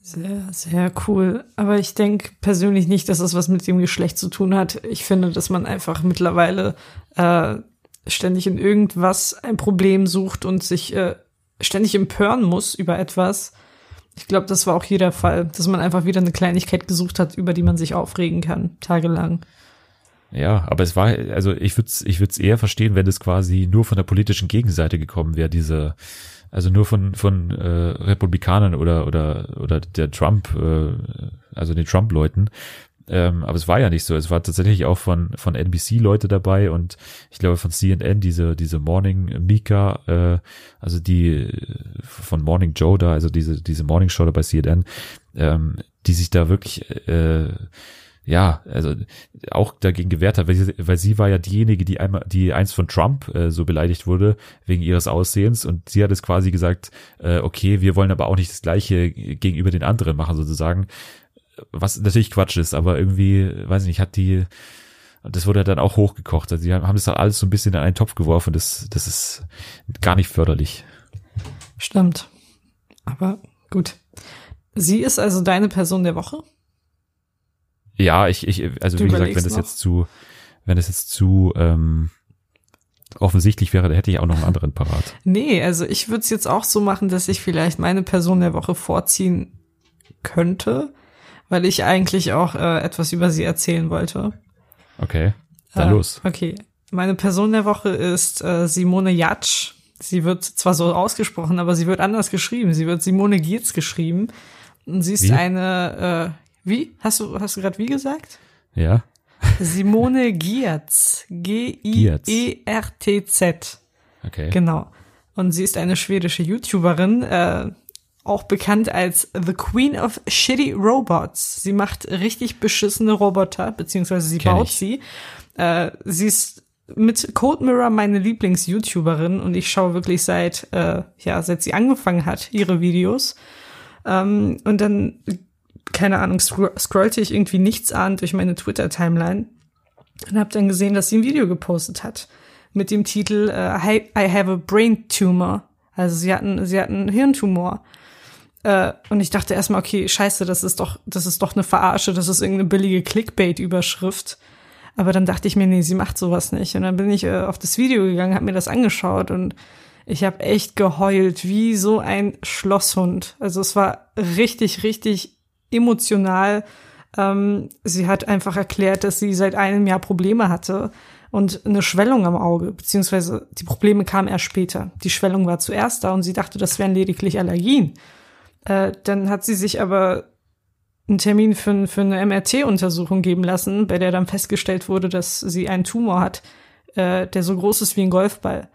Sehr, sehr cool. Aber ich denke persönlich nicht, dass das was mit dem Geschlecht zu tun hat. Ich finde, dass man einfach mittlerweile äh, ständig in irgendwas ein Problem sucht und sich äh, ständig empören muss über etwas. Ich glaube, das war auch hier der Fall, dass man einfach wieder eine Kleinigkeit gesucht hat, über die man sich aufregen kann, tagelang. Ja, aber es war, also ich würde es ich würd's eher verstehen, wenn es quasi nur von der politischen Gegenseite gekommen wäre, diese, also nur von, von äh, Republikanern oder, oder, oder der Trump, äh, also den Trump-Leuten. Ähm, aber es war ja nicht so. Es war tatsächlich auch von, von NBC Leute dabei und ich glaube von CNN diese, diese Morning Mika, äh, also die von Morning Joe da, also diese, diese Morning Show da bei CNN, ähm, die sich da wirklich, äh, ja, also auch dagegen gewehrt hat, weil sie, weil sie war ja diejenige, die einmal, die eins von Trump äh, so beleidigt wurde wegen ihres Aussehens und sie hat es quasi gesagt, äh, okay, wir wollen aber auch nicht das Gleiche gegenüber den anderen machen sozusagen, was natürlich Quatsch ist, aber irgendwie, weiß ich nicht, hat die, das wurde dann auch hochgekocht. Also die haben das dann alles so ein bisschen in einen Topf geworfen. Das, das ist gar nicht förderlich. Stimmt. Aber gut. Sie ist also deine Person der Woche? Ja, ich, ich, also du wie gesagt, wenn das noch? jetzt zu, wenn das jetzt zu ähm, offensichtlich wäre, da hätte ich auch noch einen anderen parat. Nee, also ich würde es jetzt auch so machen, dass ich vielleicht meine Person der Woche vorziehen könnte, weil ich eigentlich auch äh, etwas über sie erzählen wollte. Okay, dann äh, los. Okay, meine Person der Woche ist äh, Simone Jatsch. Sie wird zwar so ausgesprochen, aber sie wird anders geschrieben. Sie wird Simone Gietz geschrieben. Und sie ist Wie? eine, Wie? Hast du, hast du gerade wie gesagt? Ja. Simone Giertz. G-I-E-R-T-Z. Okay. Genau. Und sie ist eine schwedische YouTuberin, äh, auch bekannt als The Queen of Shitty Robots. Sie macht richtig beschissene Roboter, beziehungsweise sie Kenn baut ich. sie. Äh, sie ist mit Code Mirror meine Lieblings-YouTuberin und ich schaue wirklich seit, äh, ja, seit sie angefangen hat, ihre Videos. Ähm, und dann, keine Ahnung, scro scrollte ich irgendwie nichts an durch meine Twitter-Timeline und habe dann gesehen, dass sie ein Video gepostet hat mit dem Titel äh, I I have a brain tumor. Also sie hatten, sie hatten einen Hirntumor. Äh, und ich dachte erstmal, okay, scheiße, das ist doch, das ist doch eine Verarsche, das ist irgendeine billige Clickbait-Überschrift. Aber dann dachte ich mir, nee, sie macht sowas nicht. Und dann bin ich äh, auf das Video gegangen, habe mir das angeschaut und ich habe echt geheult, wie so ein Schlosshund. Also es war richtig, richtig emotional. Ähm, sie hat einfach erklärt, dass sie seit einem Jahr Probleme hatte und eine Schwellung am Auge, beziehungsweise die Probleme kamen erst später. Die Schwellung war zuerst da und sie dachte, das wären lediglich Allergien. Äh, dann hat sie sich aber einen Termin für, für eine MRT-Untersuchung geben lassen, bei der dann festgestellt wurde, dass sie einen Tumor hat, äh, der so groß ist wie ein Golfball.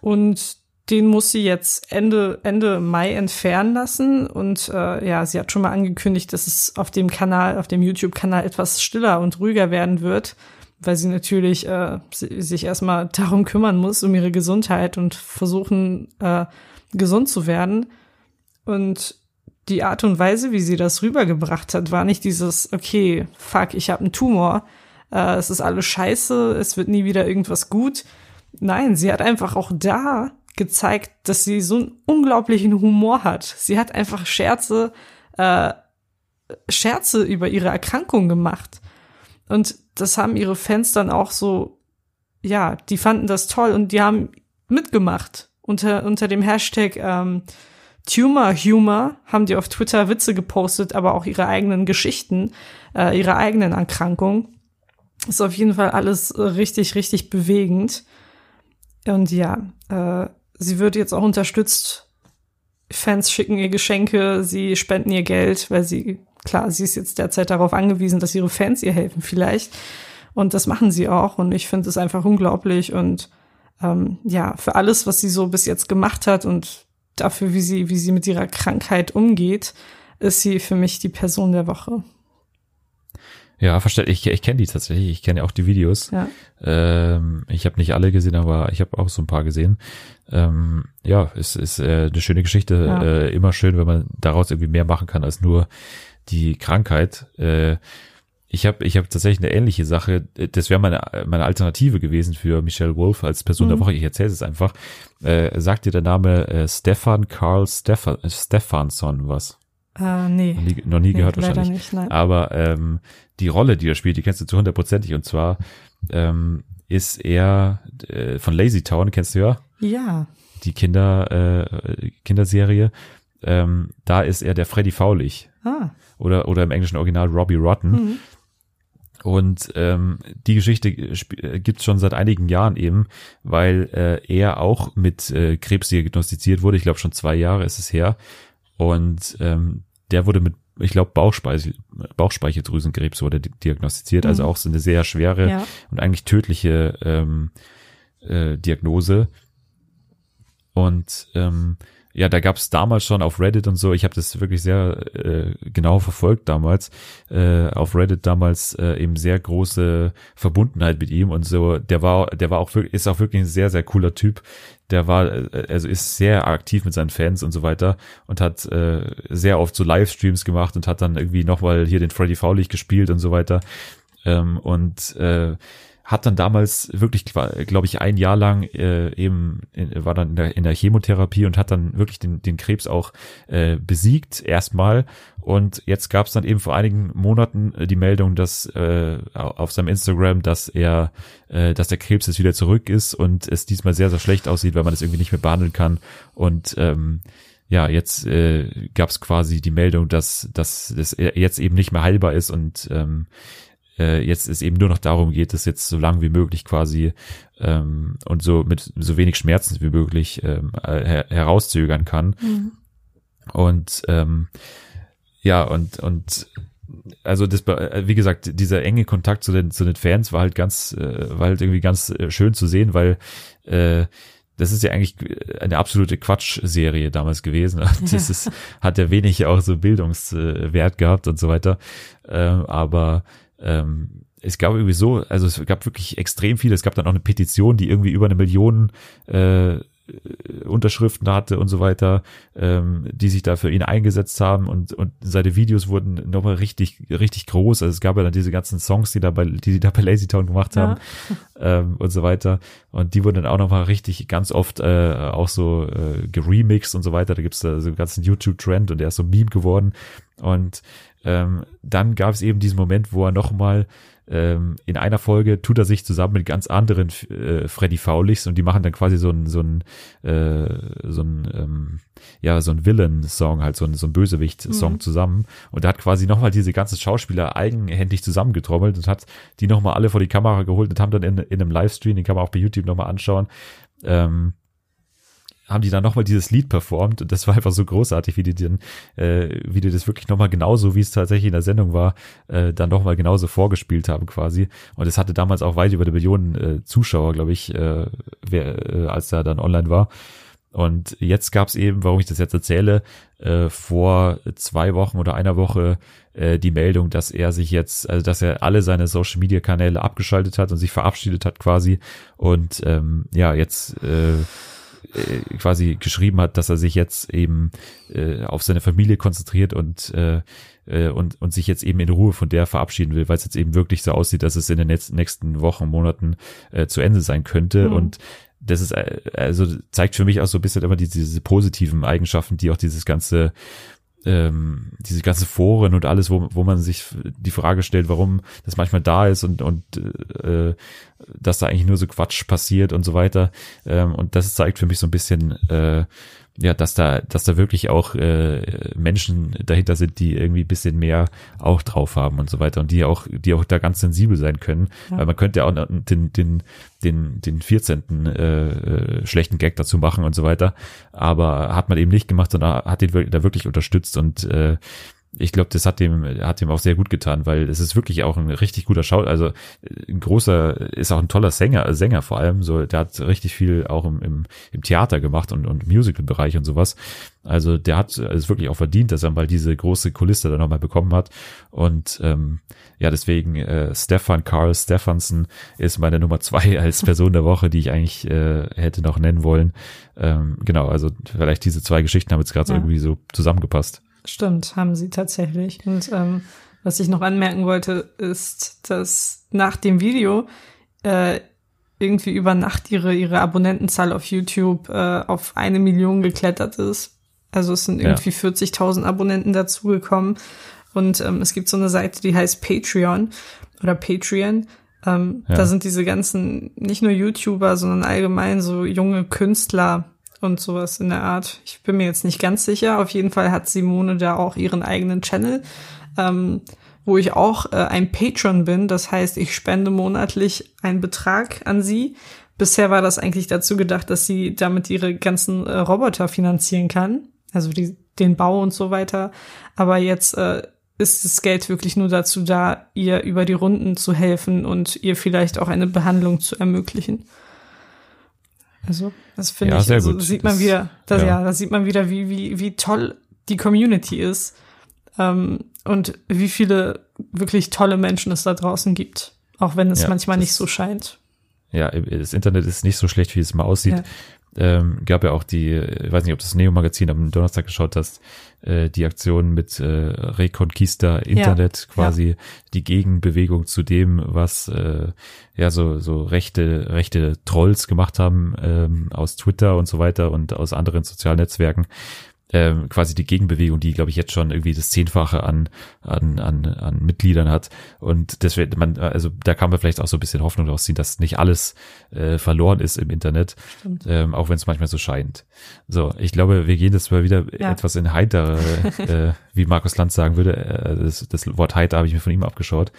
Und den muss sie jetzt Ende, Ende Mai entfernen lassen. Und äh, ja, sie hat schon mal angekündigt, dass es auf dem Kanal, auf dem YouTube-Kanal etwas stiller und ruhiger werden wird, weil sie natürlich äh, si- sich erstmal darum kümmern muss, um ihre Gesundheit und versuchen, äh, gesund zu werden. Und die Art und Weise, wie sie das rübergebracht hat, war nicht dieses, okay, fuck, ich habe einen Tumor, äh, es ist alles scheiße, es wird nie wieder irgendwas gut. Nein, sie hat einfach auch da gezeigt, dass sie so einen unglaublichen Humor hat. Sie hat einfach Scherze, äh, Scherze über ihre Erkrankung gemacht. Und das haben ihre Fans dann auch so, ja, die fanden das toll und die haben mitgemacht. Unter, unter dem Hashtag ähm, Tumor Humor haben die auf Twitter Witze gepostet, aber auch ihre eigenen Geschichten, äh, ihre eigenen Erkrankungen. Ist auf jeden Fall alles richtig, richtig bewegend. Und ja, äh, sie wird jetzt auch unterstützt. Fans schicken ihr Geschenke, sie spenden ihr Geld, weil sie, klar, sie ist jetzt derzeit darauf angewiesen, dass ihre Fans ihr helfen vielleicht. Und das machen sie auch. Und ich finde es einfach unglaublich. Und ähm, ja, für alles, was sie so bis jetzt gemacht hat und dafür, wie sie, wie sie mit ihrer Krankheit umgeht, ist sie für mich die Person der Woche. Ja, verstehe. Ich, ich kenne die tatsächlich. Ich kenne auch die Videos. Ja. Ähm, ich habe nicht alle gesehen, aber ich habe auch so ein paar gesehen. Ähm, ja, es ist äh, eine schöne Geschichte. Ja. Äh, immer schön, wenn man daraus irgendwie mehr machen kann als nur die Krankheit. Äh, ich habe ich hab tatsächlich eine ähnliche Sache. Das wäre meine, meine Alternative gewesen für Michelle Wolf als Person der Mhm. Woche. Ich erzähle es einfach. Äh, sagt dir der Name äh, Stefan Karl Stefan, Stefansson was? Äh, nee. Noch nie, noch nie gehört nee, leider wahrscheinlich. nicht, nein. Aber ähm, die Rolle, die er spielt, die kennst du zu hundertprozentig. Und zwar ähm, ist er äh, von Lazy Town, kennst du ja, Ja. die Kinder, äh, Kinderserie. Ähm, da ist er der Freddy Faulig Ah. oder, oder im englischen Original Robbie Rotten. Mhm. Und ähm, die Geschichte äh, gibt's schon seit einigen Jahren eben, weil äh, er auch mit äh, Krebs diagnostiziert wurde. Ich glaube schon zwei Jahre ist es her. Und ähm, der wurde mit, ich glaube, Bauchspeichel, Bauchspeicheldrüsenkrebs wurde di- diagnostiziert. Also Mhm. auch so eine sehr schwere Ja. und eigentlich tödliche ähm, äh, Diagnose. Und ähm, ja, da gab's damals schon auf Reddit und so, ich habe das wirklich sehr äh, genau verfolgt damals, äh, auf Reddit damals äh, eben sehr große Verbundenheit mit ihm und so, der war, der war auch wirklich, ist auch wirklich ein sehr, sehr cooler Typ. Der war, äh, also ist sehr aktiv mit seinen Fans und so weiter und hat äh, sehr oft so Livestreams gemacht und hat dann irgendwie nochmal hier den Freddy Faulig gespielt und so weiter. Ähm, und äh, hat dann damals wirklich, glaube ich, ein Jahr lang äh, eben in, war dann in der, in der Chemotherapie und hat dann wirklich den, den Krebs auch äh, besiegt erstmal. Und jetzt gab es dann eben vor einigen Monaten äh, die Meldung, dass äh, auf seinem Instagram, dass er, äh, dass der Krebs jetzt wieder zurück ist und es diesmal sehr, sehr schlecht aussieht, weil man es irgendwie nicht mehr behandeln kann. Und ähm, ja, jetzt äh, gab es quasi die Meldung, dass, dass das jetzt eben nicht mehr heilbar ist und ähm, äh, jetzt es eben nur noch darum geht, es jetzt so lang wie möglich quasi ähm, und so mit so wenig Schmerzen wie möglich ähm, äh, her herauszögern kann. Mhm. Und ähm, ja, und, und also das, äh, wie gesagt, dieser enge Kontakt zu den, zu den Fans war halt ganz, äh, war halt irgendwie ganz äh, schön zu sehen, weil äh, das ist ja eigentlich eine absolute Quatsch-Serie damals gewesen. Das ist, hat ja wenig auch so Bildungswert gehabt und so weiter. Ähm, aber ähm, es gab irgendwie so, also es gab wirklich extrem viele. Es gab dann auch eine Petition, die irgendwie über eine Million äh, Unterschriften hatte und so weiter, ähm, die sich da für ihn eingesetzt haben und, und seine Videos wurden nochmal richtig, richtig groß. Also es gab ja dann diese ganzen Songs, die da bei, die, die da bei Lazy Town gemacht haben ja. ähm, und so weiter. Und die wurden dann auch nochmal richtig ganz oft äh, auch so äh, geremixed und so weiter. Da gibt's da so einen ganzen YouTube-Trend und der ist so Meme geworden. Und ähm, dann gab es eben diesen Moment, wo er nochmal ähm, in einer Folge tut er sich zusammen mit ganz anderen äh, Freddy Faulichs und die machen dann quasi so ein so ein äh, so ein ähm, ja so ein Villain-Song halt so ein so ein Bösewicht-Song mhm. zusammen und er hat quasi nochmal diese ganzen Schauspieler eigenhändig zusammengetrommelt und hat die nochmal alle vor die Kamera geholt und haben dann in, in einem Livestream, den kann man auch bei YouTube nochmal anschauen, ähm, haben die dann nochmal dieses Lied performt und das war einfach so großartig, wie die den, äh, wie die das wirklich nochmal genauso, wie es tatsächlich in der Sendung war, äh, dann nochmal genauso vorgespielt haben quasi. Und es hatte damals auch weit über die Millionen äh, Zuschauer, glaube ich, äh, wer, äh, als er dann online war. Und jetzt gab es eben, warum ich das jetzt erzähle, äh, vor zwei Wochen oder einer Woche äh, die Meldung, dass er sich jetzt, also dass er alle seine Social Media Kanäle abgeschaltet hat und sich verabschiedet hat quasi. Und ähm, ja, jetzt äh, äh, quasi geschrieben hat, dass er sich jetzt eben äh, auf seine Familie konzentriert und äh, äh, und, und sich jetzt eben in Ruhe von der verabschieden will, weil es jetzt eben wirklich so aussieht, dass es in den nächsten Wochen, Monaten äh, zu Ende sein könnte. Mhm. Und das ist, äh, also zeigt für mich auch so ein bisschen immer diese, diese positiven Eigenschaften, die auch dieses ganze ähm, diese ganze Foren und alles, wo, wo man sich die Frage stellt, warum das manchmal da ist und, und äh, dass da eigentlich nur so Quatsch passiert und so weiter. Ähm, und das zeigt für mich so ein bisschen, äh, ja, dass da, dass da wirklich auch äh, Menschen dahinter sind, die irgendwie bisschen mehr auch drauf haben und so weiter und die auch, die auch da ganz sensibel sein können. Ja. Weil man könnte ja auch den, den, den, den 14. Äh, äh, schlechten Gag dazu machen und so weiter. Aber hat man eben nicht gemacht, sondern hat ihn da wirklich unterstützt und äh, ich glaube, das hat dem, hat dem auch sehr gut getan, weil es ist wirklich auch ein richtig guter Schau, also ein großer, ist auch ein toller Sänger, Sänger vor allem, so, der hat richtig viel auch im, im, im Theater gemacht und, und Musical-Bereich und sowas. Also der hat es wirklich auch verdient, dass er mal diese große Kulisse dann nochmal bekommen hat. Und ähm, ja, deswegen äh, Stefan Carl Stefansen ist meine Nummer zwei als Person der Woche, die ich eigentlich äh, hätte noch nennen wollen. Ähm, genau, also vielleicht diese zwei Geschichten haben jetzt gerade ja. irgendwie so zusammengepasst. Stimmt, haben sie tatsächlich. Und ähm, was ich noch anmerken wollte, ist, dass nach dem Video äh, irgendwie über Nacht ihre, ihre Abonnentenzahl auf YouTube äh, auf eine Million geklettert ist. Also es sind irgendwie ja. 40.000 Abonnenten dazugekommen. Und ähm, es gibt so eine Seite, die heißt Patreon oder Patreon. Ähm, ja. Da sind diese ganzen, nicht nur YouTuber, sondern allgemein so junge Künstler und sowas in der Art. Ich bin mir jetzt nicht ganz sicher. Auf jeden Fall hat Simone da auch ihren eigenen Channel, ähm, wo ich auch äh, ein Patron bin. Das heißt, ich spende monatlich einen Betrag an sie. Bisher war das eigentlich dazu gedacht, dass sie damit ihre ganzen äh, Roboter finanzieren kann. Also die, den Bau und so weiter. Aber jetzt äh, ist das Geld wirklich nur dazu da, ihr über die Runden zu helfen und ihr vielleicht auch eine Behandlung zu ermöglichen. Also, das finde ja, ich, sehr also, gut. sieht man das, wieder, das, ja. ja, da sieht man wieder, wie, wie, wie toll die Community ist, ähm, und wie viele wirklich tolle Menschen es da draußen gibt. Auch wenn es ja, manchmal nicht so scheint. Ja, das Internet ist nicht so schlecht, wie es mal aussieht. Ähm, gab ja auch die, ich weiß nicht, ob das Neo-Magazin am Donnerstag geschaut hast, äh, die Aktion mit äh, Reconquista Internet, ja, quasi ja. die Gegenbewegung zu dem, was äh, ja so so rechte rechte Trolls gemacht haben ähm, aus Twitter und so weiter und aus anderen sozialen Netzwerken ähm, quasi die Gegenbewegung, die, glaube ich, jetzt schon irgendwie das Zehnfache an, an, an, an Mitgliedern hat. Und deswegen, man, also da kann man vielleicht auch so ein bisschen Hoffnung daraus ziehen, dass nicht alles äh, verloren ist im Internet, ähm, auch wenn es manchmal so scheint. So, ich glaube, wir gehen jetzt mal wieder ja. etwas in heitere, äh, wie Markus Lanz sagen würde. Äh, das, das Wort heiter habe ich mir von ihm abgeschaut.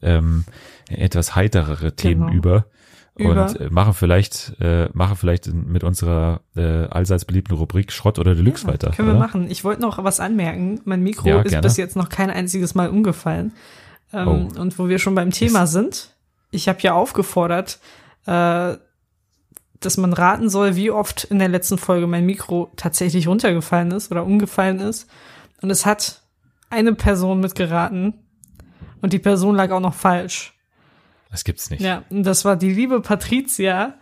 Ähm, etwas heiterere Themen genau. über. Über. und äh, machen vielleicht, äh, machen vielleicht mit unserer äh, allseits beliebten Rubrik Schrott oder Deluxe weiter. Können wir oder? machen. Ich wollte noch was anmerken. Mein Mikro Ja, ist gerne. bis jetzt noch kein einziges Mal umgefallen. Ähm, Oh. Und wo wir schon beim Thema sind, ich habe ja aufgefordert, äh, dass man raten soll, wie oft in der letzten Folge mein Mikro tatsächlich runtergefallen ist oder umgefallen ist. Und es hat eine Person mitgeraten und die Person lag auch noch falsch. Das gibt's nicht. Ja, und das war die liebe Patricia.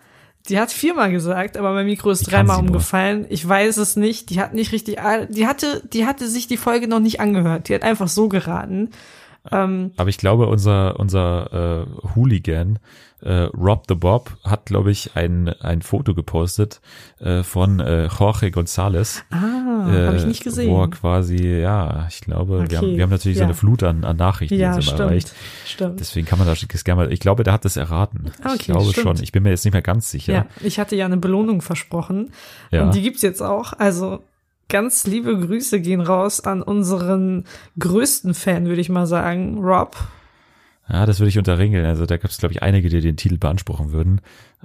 Die hat viermal gesagt, aber mein Mikro ist dreimal umgefallen. Ich weiß es nicht. Die hat nicht richtig, die hatte, die hatte sich die Folge noch nicht angehört. Die hat einfach so geraten. Ähm, Aber ich glaube, unser, unser äh, Hooligan, äh, Rob the Bob, hat, glaube ich, ein, ein Foto gepostet äh, von äh, Jorge González. ah, äh, habe ich nicht gesehen. Wo er quasi, ja, ich glaube, wir, haben, Okay, wir haben natürlich so ja. eine Flut an, an Nachrichten, ja, stimmt. erreicht. Stimmt. Deswegen kann man da gerne mal, ich glaube, der hat das erraten. Ah, ich okay, glaube stimmt. schon. Ich bin mir jetzt nicht mehr ganz sicher. Ja, ich hatte ja eine Belohnung versprochen. Ja. Und die gibt's jetzt auch. Also ganz liebe Grüße gehen raus an unseren größten Fan, würde ich mal sagen, Rob. Ja, das würde ich unterringeln. Also da gibt es, glaube ich, einige, die den Titel beanspruchen würden.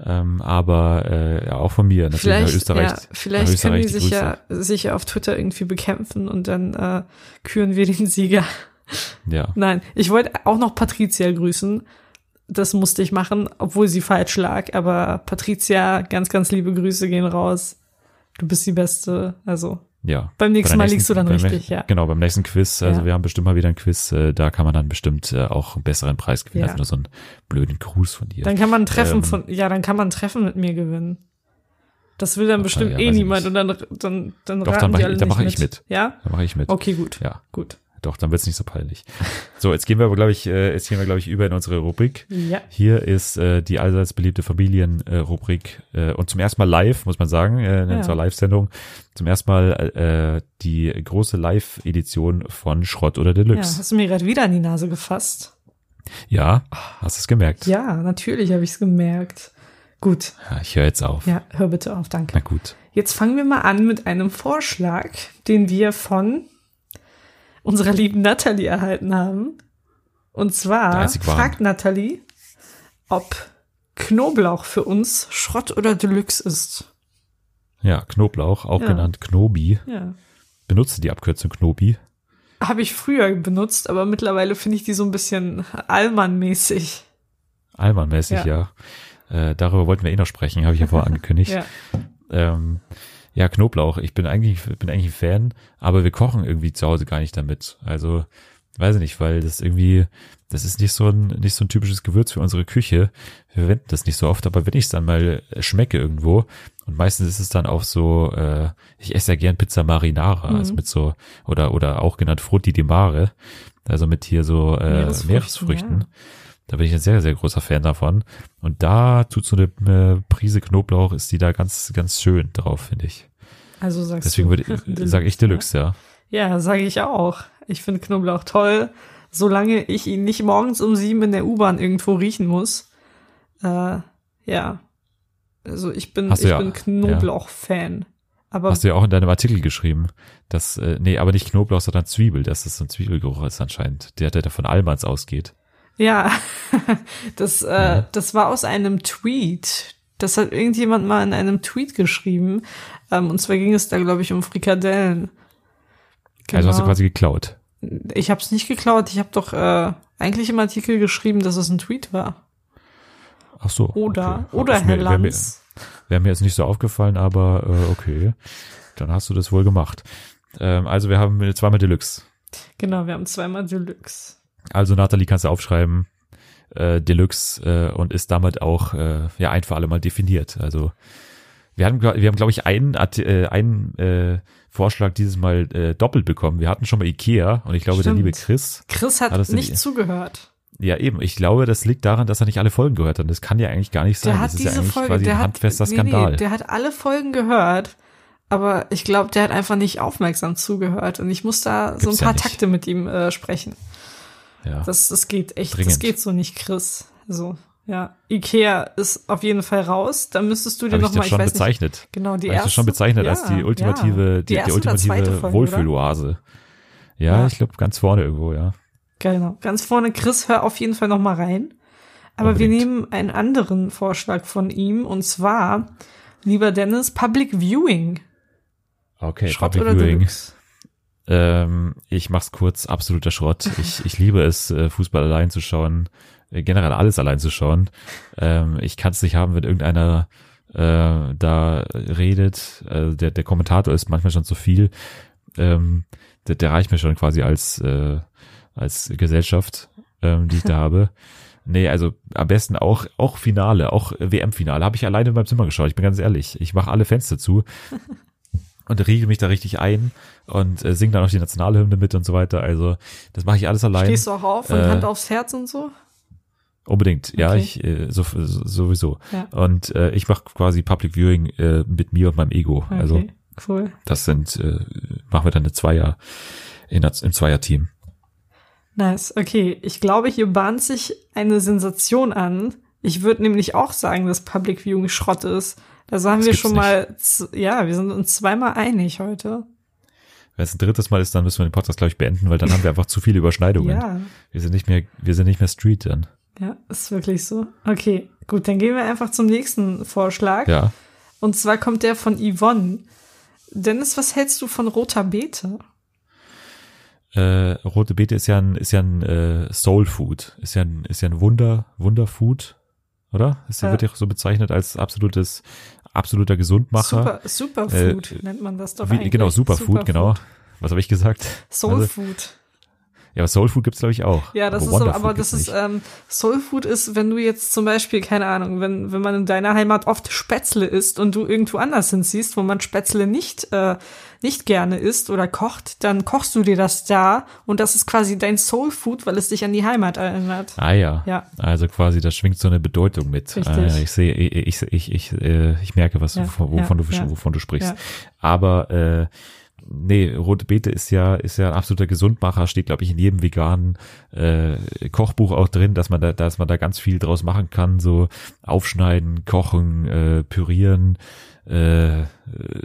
Ähm, aber äh, ja, auch von mir. Natürlich Vielleicht, Österreich. ja, vielleicht können Österreich die die sich ja, sich ja auf Twitter irgendwie bekämpfen und dann äh, küren wir den Sieger. Ja. Nein, ich wollte auch noch Patricia grüßen. Das musste ich machen, obwohl sie falsch lag. Aber Patricia, ganz, ganz liebe Grüße gehen raus. Du bist die Beste. Also Ja. beim nächsten Mal liegst du dann richtig, nächsten- ja. Genau, beim nächsten Quiz. Also Ja. wir haben bestimmt mal wieder ein Quiz. Äh, da kann man dann bestimmt äh, auch einen besseren Preis gewinnen Ja. als nur so einen blöden Gruß von dir. Dann kann man ein Treffen Ähm, von, ja, dann kann man ein Treffen mit mir gewinnen. Das will dann bestimmt ja, eh niemand nicht. und dann, dann, dann Doch, raten dann mach die ich- alle dann mache ich mit. Ja? da mache ich mit. Okay, gut. Ja, Gut. Doch, dann wird's nicht so peinlich. So, jetzt gehen wir aber, glaube ich, äh, jetzt gehen wir, glaube ich, über in unsere Rubrik. Ja. Hier ist äh, die allseits beliebte Familienrubrik äh, und zum ersten Mal live, muss man sagen, äh, in Ja. unserer Live-Sendung, zum ersten Mal äh, die große Live-Edition von Schrott oder Ja, Deluxe. hast du mir gerade wieder an die Nase gefasst? Ja, hast du es gemerkt? Ja, natürlich habe ich es gemerkt. Gut. Ja, ich höre jetzt auf. Ja, hör bitte auf, Na danke. gut. Jetzt fangen wir mal an mit einem Vorschlag, den wir von unserer lieben Natalie erhalten haben. Und zwar 30 waren. fragt Natalie, ob Knoblauch für uns Schrott oder Deluxe ist. Ja, Knoblauch, auch Ja. genannt Knobi. Ja. Benutze die Abkürzung Knobi. Habe ich früher benutzt, aber mittlerweile finde ich die so ein bisschen Allmann-mäßig. Allmann-mäßig, ja. Äh, darüber wollten wir eh noch sprechen, habe ich ja vorher angekündigt. Ja. Ähm, ja, Knoblauch. Ich bin eigentlich, bin eigentlich ein Fan, aber wir kochen irgendwie zu Hause gar nicht damit. Also, weiß ich nicht, weil das irgendwie, das ist nicht so ein, nicht so ein typisches Gewürz für unsere Küche. Wir verwenden das nicht so oft, aber wenn ich es dann mal schmecke irgendwo, und meistens ist es dann auch so, äh, ich esse ja gern Pizza Marinara, also mit so, oder, oder auch genannt Frutti di Mare, also mit hier so äh, Meeresfrüchten, Meeresfrüchten. ja. Da bin ich ein sehr, sehr großer Fan davon. Und da tut so eine Prise Knoblauch, ist die da ganz, ganz schön drauf, finde ich. Also sagst Deswegen du. würde sage ich Deluxe, ja. Ja, sage ich auch. Ich finde Knoblauch toll, solange ich ihn nicht morgens um sieben in der U-Bahn irgendwo riechen muss. Äh, ja. Also ich bin, ich ja- bin Knoblauch-Fan. Aber Hast du ja auch in deinem Artikel geschrieben, dass, äh, nee, aber nicht Knoblauch, sondern Zwiebel, dass das so ein Zwiebelgeruch ist anscheinend, der, der von Almans ausgeht. Ja, das, äh, das war aus einem Tweet. Das hat irgendjemand mal in einem Tweet geschrieben. Ähm, und zwar ging es da, glaube ich, um Frikadellen. Also hast du Genau. quasi geklaut. Ich habe es nicht geklaut. Ich habe doch äh, eigentlich im Artikel geschrieben, dass es ein Tweet war. Ach so. Oder, okay. oder Herr mir- wär mir- Lanz. Wäre mir jetzt nicht so aufgefallen, aber äh, okay. Dann hast du das wohl gemacht. Ähm, also wir haben zweimal Deluxe. Genau, wir haben zweimal Deluxe. Also Nathalie kannst du aufschreiben, äh, Deluxe äh, und ist damit auch äh, ja ein für alle Mal definiert. Also wir haben, wir haben glaube ich einen, äh, einen äh, Vorschlag dieses Mal äh, doppelt bekommen. Wir hatten schon mal Ikea und ich glaube der Stimmt. liebe Chris. Chris hat das sind nicht zugehört. Ja eben, ich glaube, das liegt daran, dass er nicht alle Folgen gehört hat. Das kann ja eigentlich gar nicht sein. Der das hat ist ja diese eigentlich Folge, quasi der ein hat, handfester nee, Skandal. nee, der hat alle Folgen gehört, aber ich glaube, der hat einfach nicht aufmerksam zugehört und ich muss da so ein Gibt's ja paar nicht. Takte mit ihm äh, sprechen. Ja. Das, das geht echt, das Dringend. geht so nicht, Chris. So, ja. Ikea ist auf jeden Fall raus. Da müsstest du dir Habe ich noch mal, das ich schon weiß bezeichnet? nicht, genau die Habe ich erste. das schon bezeichnet ja, als die ultimative, ja. die, die, erste zweite ultimative Wohlfühloase. Ja, Ja. ich glaube ganz vorne irgendwo, ja. Genau, ganz vorne. Chris, hör auf jeden Fall noch mal rein. Aber wir Unbedingt. nehmen einen anderen Vorschlag von ihm und zwar, lieber Dennis, Public Viewing. Okay, Schrott Public Viewing. Deluxe? Ähm, ich mach's kurz, absoluter Schrott. Ich, ich liebe es, äh, Fußball allein zu schauen, äh, generell alles allein zu schauen. Ähm, ich kann es nicht haben, wenn irgendeiner äh, da redet. Äh, der, der Kommentator ist manchmal schon zu viel. Ähm, der, der reicht mir schon quasi als, äh, als Gesellschaft, ähm, die ich da habe. Nee, also am besten auch auch Finale, auch WM-Finale. Habe ich alleine in meinem Zimmer geschaut, ich bin ganz ehrlich. Ich mache alle Fenster zu und riegel mich da richtig ein und äh, singe dann auch die Nationalhymne mit und so weiter. Also das mache ich alles allein. Stehst du auch auf und Äh, Hand aufs Herz und so? Unbedingt, ja, Okay. ich äh, so, so, sowieso. Ja. Und äh, ich mache quasi Public Viewing äh, mit mir und meinem Ego. Okay, Also cool. das sind, äh, machen wir dann eine Zweier, in, im Zweier-Team. Nice. Okay, ich glaube, hier bahnt sich eine Sensation an. Ich würde nämlich auch sagen, dass Public Viewing Schrott ist. Also haben Das wir schon mal, z- ja, wir sind uns zweimal einig heute. Wenn es ein drittes Mal ist, dann müssen wir den Podcast, glaube ich, beenden, weil dann haben wir einfach zu viele Überschneidungen. Ja, Wir sind nicht mehr, wir sind nicht mehr Street dann. ja, ist wirklich so. Okay, gut, dann gehen wir einfach zum nächsten Vorschlag. Ja. Und zwar kommt der von Yvonne. Dennis, was hältst du von roter Beete? Äh, rote Beete ist ja ein, ist ja ein äh, Soul Food, ist ja ein, ist ja ein Wunder, Wunderfood, oder? Es Ja. wird ja so bezeichnet als absolutes, absoluter Gesundmacher. Super, Superfood Äh, nennt man das doch Wie, eigentlich. genau, Superfood, genau. Was habe ich gesagt? Soul Also, ja, aber Soul Food gibt's glaube ich auch. Ja, das ist Wonder so, aber das ist, ähm, Soul Food ist, wenn du jetzt zum Beispiel, keine Ahnung, wenn, wenn man in deiner Heimat oft Spätzle isst und du irgendwo anders hinziehst, wo man Spätzle nicht, äh, nicht gerne isst oder kocht, dann kochst du dir das da und das ist quasi dein Soul Food, weil es dich an die Heimat erinnert. Ah ja. Ja. Also quasi, da schwingt so eine Bedeutung mit. Richtig. Ah, ich sehe, ich, ich, ich, ich, äh, ich merke, was Ja, wovon, ja, du, wovon du sprichst. Aber äh, nee, rote Beete ist ja, ist ja ein absoluter Gesundmacher, steht, glaube ich, in jedem veganen äh, Kochbuch auch drin, dass man da, dass man da ganz viel draus machen kann, so aufschneiden, kochen, äh, pürieren, äh,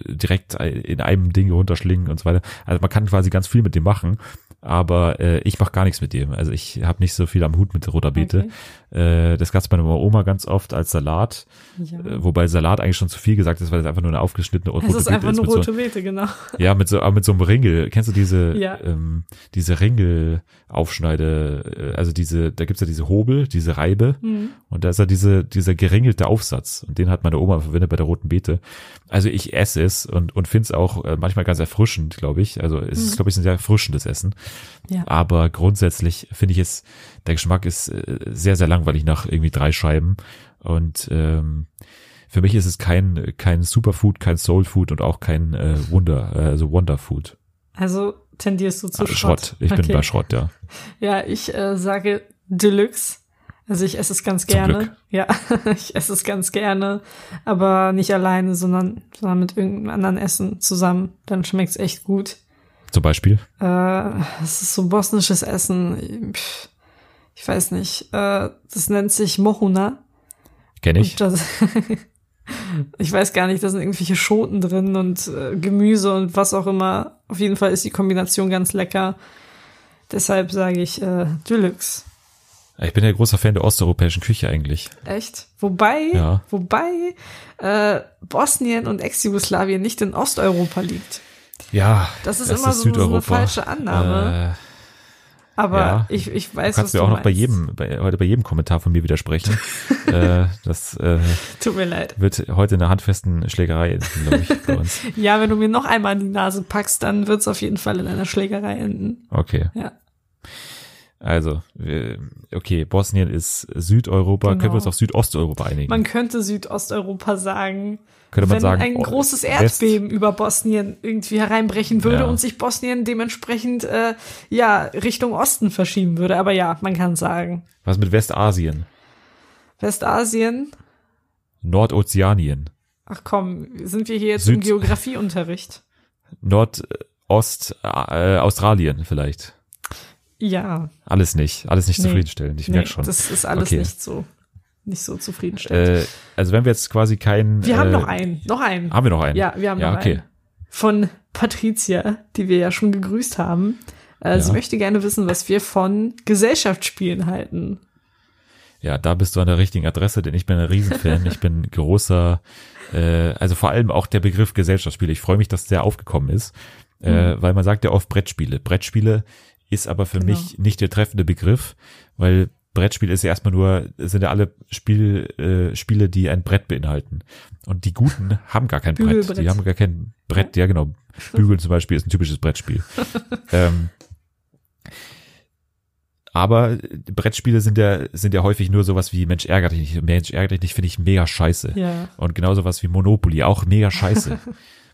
direkt in einem Ding runterschlingen und so weiter. Also man kann quasi ganz viel mit dem machen, aber äh, ich mache gar nichts mit dem. Also ich habe nicht so viel am Hut mit roter Beete. Äh, das gab's bei meiner Oma ganz oft als Salat, Ja. äh, wobei Salat eigentlich schon zu viel gesagt ist, weil es einfach nur eine aufgeschnittene rote Es ist Beete einfach eine so, rote Beete, genau. ja, mit so, aber mit so einem Ringel. Kennst du diese, Ja. ähm, diese Ringelaufschneide, äh, also diese, da gibt's ja diese Hobel, diese Reibe. Mhm. Und da ist ja diese, dieser geringelte Aufsatz. Und den hat meine Oma verwendet bei der roten Beete. Also ich esse es und, und finde es auch äh, manchmal ganz erfrischend, glaube ich. Also es ist, glaube ich, ein sehr erfrischendes Essen. Ja. Aber grundsätzlich finde ich es, der Geschmack ist äh, sehr, sehr langweilig nach irgendwie drei Scheiben. Und ähm, für mich ist es kein, kein Superfood, kein Soulfood und auch kein äh, Wunder, äh, also Wonderfood. Also tendierst du zu Ah, Schrott. Schrott. Ich bin Okay. bei Schrott, ja. Ja, ich äh, sage Deluxe. Also ich esse es ganz Zum gerne. Glück. Ja, ich esse es ganz gerne, aber nicht alleine, sondern, sondern mit irgendeinem anderen Essen zusammen. Dann schmeckt's echt gut. Zum Beispiel. Äh, es ist so bosnisches Essen. Pff, Ich weiß nicht. Äh, das nennt sich Mohuna. Kenne ich. Das, ich weiß gar nicht, da sind irgendwelche Schoten drin und äh, Gemüse und was auch immer. Auf jeden Fall ist die Kombination ganz lecker. Deshalb sage ich äh, Deluxe. Ich bin ja großer Fan der osteuropäischen Küche eigentlich. Echt? Wobei, Ja. wobei äh, Bosnien und Ex-Jugoslawien nicht in Osteuropa liegt. Ja, Das ist immer so, so eine falsche Annahme. Äh, Aber ja. ich, ich du weiß, was kannst du mir auch noch bei meinst. jedem, bei, heute bei jedem Kommentar von mir widersprechen. äh, das äh, Tut mir leid. wird heute in einer handfesten Schlägerei enden, glaube ich, bei uns. Ja, wenn du mir noch einmal in die Nase packst, dann wird's auf jeden Fall in einer Schlägerei enden. Okay. Ja. Also, okay, Bosnien ist Südeuropa. Genau. Können wir uns auf Südosteuropa einigen? Man könnte Südosteuropa sagen. Könnte man wenn sagen, ein oh, großes West- Erdbeben über Bosnien irgendwie hereinbrechen würde Ja. und sich Bosnien dementsprechend äh, ja Richtung Osten verschieben würde. Aber ja, man kann sagen. Was mit Westasien? Westasien. Nordozeanien? Ach komm, sind wir hier jetzt Süd- im Geografieunterricht? Nordost, äh, Australien vielleicht? Ja. Alles nicht. Alles nicht Nee. zufriedenstellend. Ich nee, merke schon. Das ist alles Okay. nicht so, nicht so zufriedenstellend. Äh, also wenn wir jetzt quasi kein... wir äh, haben noch einen, noch einen. Haben wir noch einen? Ja, wir haben ja, noch okay. einen. Von Patricia, die wir ja schon gegrüßt haben. Äh, Sie Ja. möchte gerne wissen, was wir von Gesellschaftsspielen halten. Ja, da bist du an der richtigen Adresse, denn ich bin ein Riesenfan. ich bin großer, äh, also vor allem auch der Begriff Gesellschaftsspiele. Ich freue mich, dass der aufgekommen ist, äh, weil man sagt ja oft Brettspiele. Brettspiele ist aber für Genau. mich nicht der treffende Begriff, weil Brettspiel ist ja erstmal nur, sind ja alle Spiel, äh, Spiele, die ein Brett beinhalten. Und die guten haben gar kein Brett. Die haben gar kein Brett, ja genau. Bügeln zum Beispiel ist ein typisches Brettspiel. ähm, aber Brettspiele sind ja, sind ja häufig nur sowas wie Mensch ärgert dich nicht. Mensch ärgert dich nicht finde ich mega scheiße. Ja. Und genauso was wie Monopoly, auch mega scheiße.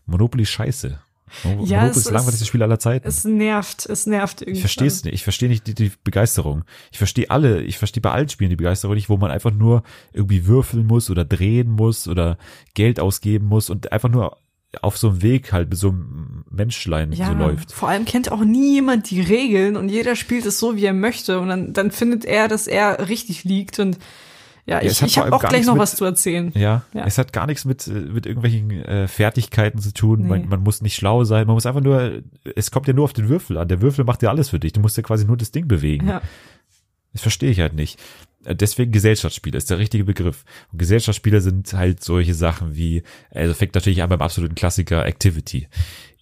Monopoly scheiße. Mon- Ja, Monopoly es ist das langweiligste Spiel aller Zeiten. Es nervt, es nervt irgendwie. Ich verstehe es nicht. Ich verstehe nicht die, die Begeisterung. Ich verstehe alle, ich verstehe bei allen Spielen die Begeisterung nicht, wo man einfach nur irgendwie würfeln muss oder drehen muss oder Geld ausgeben muss und einfach nur auf so einem Weg halt mit so einem Menschlein Ja, so läuft. vor allem kennt auch nie jemand die Regeln und jeder spielt es so, wie er möchte und dann, dann findet er, dass er richtig liegt und ja, ich, hat ich habe auch gleich noch mit- was zu erzählen. Ja, Ja. es hat gar nichts mit, äh, mit irgendwelchen äh, Fertigkeiten zu tun. Nee. Man, man muss nicht schlau sein. Man muss einfach nur, es kommt ja nur auf den Würfel an. Der Würfel macht ja alles für dich. Du musst ja quasi nur das Ding bewegen. Ja. Das verstehe ich halt nicht. Äh, Deswegen Gesellschaftsspiele ist der richtige Begriff. Und Gesellschaftsspiele sind halt solche Sachen wie, also fängt natürlich an beim absoluten Klassiker Activity.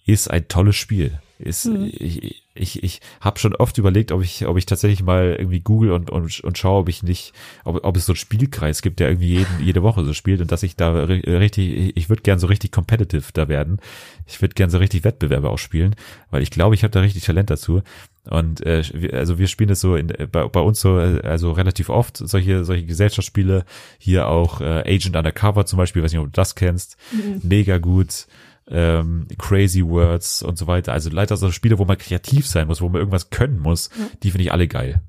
Ist ein tolles Spiel. Ist, Mhm. ich, ich, ich habe schon oft überlegt, ob ich, ob ich tatsächlich mal irgendwie google und, und, und schaue, ob ich nicht, ob, ob es so einen Spielkreis gibt, der irgendwie jeden, jede Woche so spielt und dass ich da ri- richtig, ich würde gern so richtig competitive da werden. Ich würde gern so richtig Wettbewerbe auch spielen, weil ich glaube, ich habe da richtig Talent dazu. Und äh, wir- also wir spielen das so in, bei, bei uns so äh, also relativ oft solche solche Gesellschaftsspiele hier auch äh, Agent Undercover zum Beispiel, weiß nicht ob du das kennst, mega gut, ähm, Crazy Words und so weiter. Also leider so Spiele, wo man kreativ sein muss, wo man irgendwas können muss, die finde ich alle geil.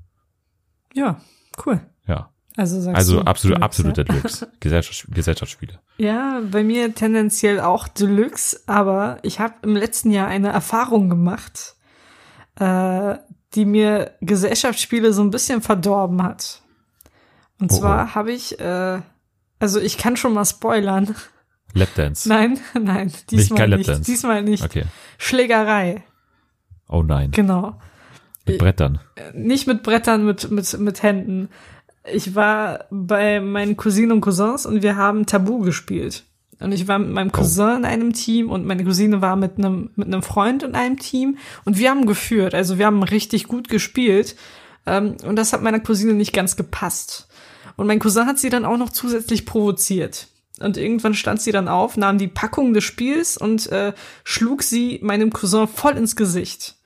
ja, cool. Ja, Also sagst also du absolut Deluxe, absoluter Deluxe Gesellschafts Gesellschaftsspiele. Ja? ja, bei mir tendenziell auch Deluxe, aber ich habe im letzten Jahr eine Erfahrung gemacht, äh, die mir Gesellschaftsspiele so ein bisschen verdorben hat. Und Oh, zwar habe ich, äh, also ich kann schon mal spoilern. Lapdance. Nein, nein, diesmal kein nicht. Lapdance. Diesmal nicht. Okay. Schlägerei, Oh nein. genau. Mit Brettern. Nicht mit Brettern, mit, mit, mit Händen. Ich war bei meinen Cousinen und Cousins und wir haben Tabu gespielt. Und ich war mit meinem Cousin in einem Team und meine Cousine war mit einem, mit einem Freund in einem Team und wir haben geführt. Also wir haben richtig gut gespielt. Ähm, und das hat meiner Cousine nicht ganz gepasst. Und mein Cousin hat sie dann auch noch zusätzlich provoziert. Und irgendwann stand sie dann auf, nahm die Packung des Spiels und äh, schlug sie meinem Cousin voll ins Gesicht.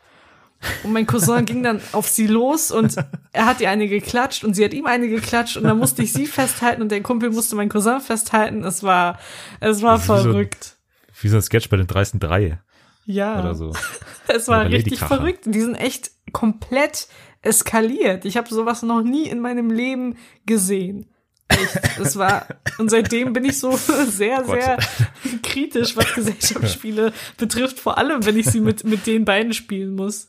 Und mein Cousin ging dann auf sie los und er hat ihr eine geklatscht und sie hat ihm eine geklatscht und dann musste ich sie festhalten und der Kumpel musste meinen Cousin festhalten. Es war, es war so verrückt. Wie so ein Sketch bei den dreisten drei ja. oder so. Es war richtig verrückt. Die sind echt komplett eskaliert. Ich habe sowas noch nie in meinem Leben gesehen. Echt. Es war, und seitdem bin ich so sehr, Gott. sehr kritisch, was Gesellschaftsspiele betrifft, vor allem wenn ich sie mit, mit den beiden spielen muss.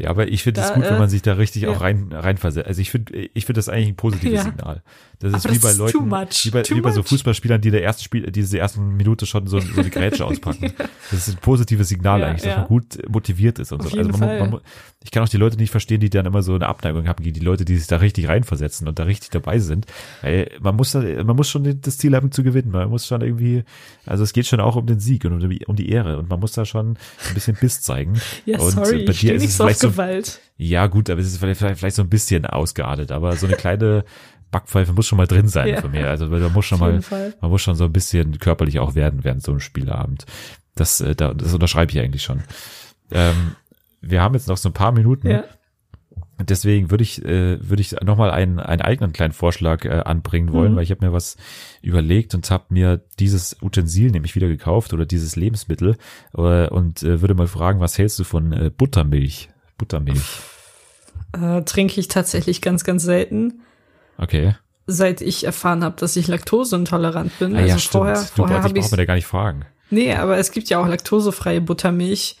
Ja, aber ich finde es gut, wenn äh, man sich da richtig ja. auch rein reinversetzt. Also ich finde ich finde das eigentlich ein positives Ja. Signal. Das ist Aber wie das bei Leuten, much, wie bei, wie bei so. Fußballspielern, die der erste Spiel, die diese ersten Minute schon so, so eine Grätsche auspacken. Das ist ein positives Signal Ja, eigentlich, dass ja. man gut motiviert ist und Auf so. also man, man, man, ich kann auch die Leute nicht verstehen, die dann immer so eine Abneigung haben gegen die Leute, die sich da richtig reinversetzen und da richtig dabei sind. Weil man muss da, man muss schon das Ziel haben zu gewinnen. Man muss schon irgendwie, also es geht schon auch um den Sieg und um die, um die Ehre und man muss da schon ein bisschen Biss zeigen. Ja, und sorry, bei dir ist es vielleicht so Gewalt. ja, gut, aber es ist vielleicht, vielleicht so ein bisschen ausgeartet, aber so eine kleine Backpfeife muss schon mal drin sein Ja. von mir. Also da muss schon mal, Fall. man muss schon so ein bisschen körperlich auch werden während so einem Spielabend. Das, äh, da, das unterschreibe ich eigentlich schon. Ähm, wir haben jetzt noch so ein paar Minuten. Ja. Deswegen würde ich, äh, würde ich nochmal einen, einen eigenen kleinen Vorschlag äh, anbringen wollen, Mhm. weil ich habe mir was überlegt und habe mir dieses Utensil nämlich wieder gekauft oder dieses Lebensmittel äh, und äh, würde mal fragen, was hältst du von äh, Buttermilch? Buttermilch. Äh, trinke ich tatsächlich ganz, ganz selten, Okay. seit ich erfahren habe, dass ich laktoseintolerant bin. Ah, ja, also stimmt. vorher, du, vorher habe ich braucht man ja gar nicht fragen. Nee, aber es gibt ja auch laktosefreie Buttermilch.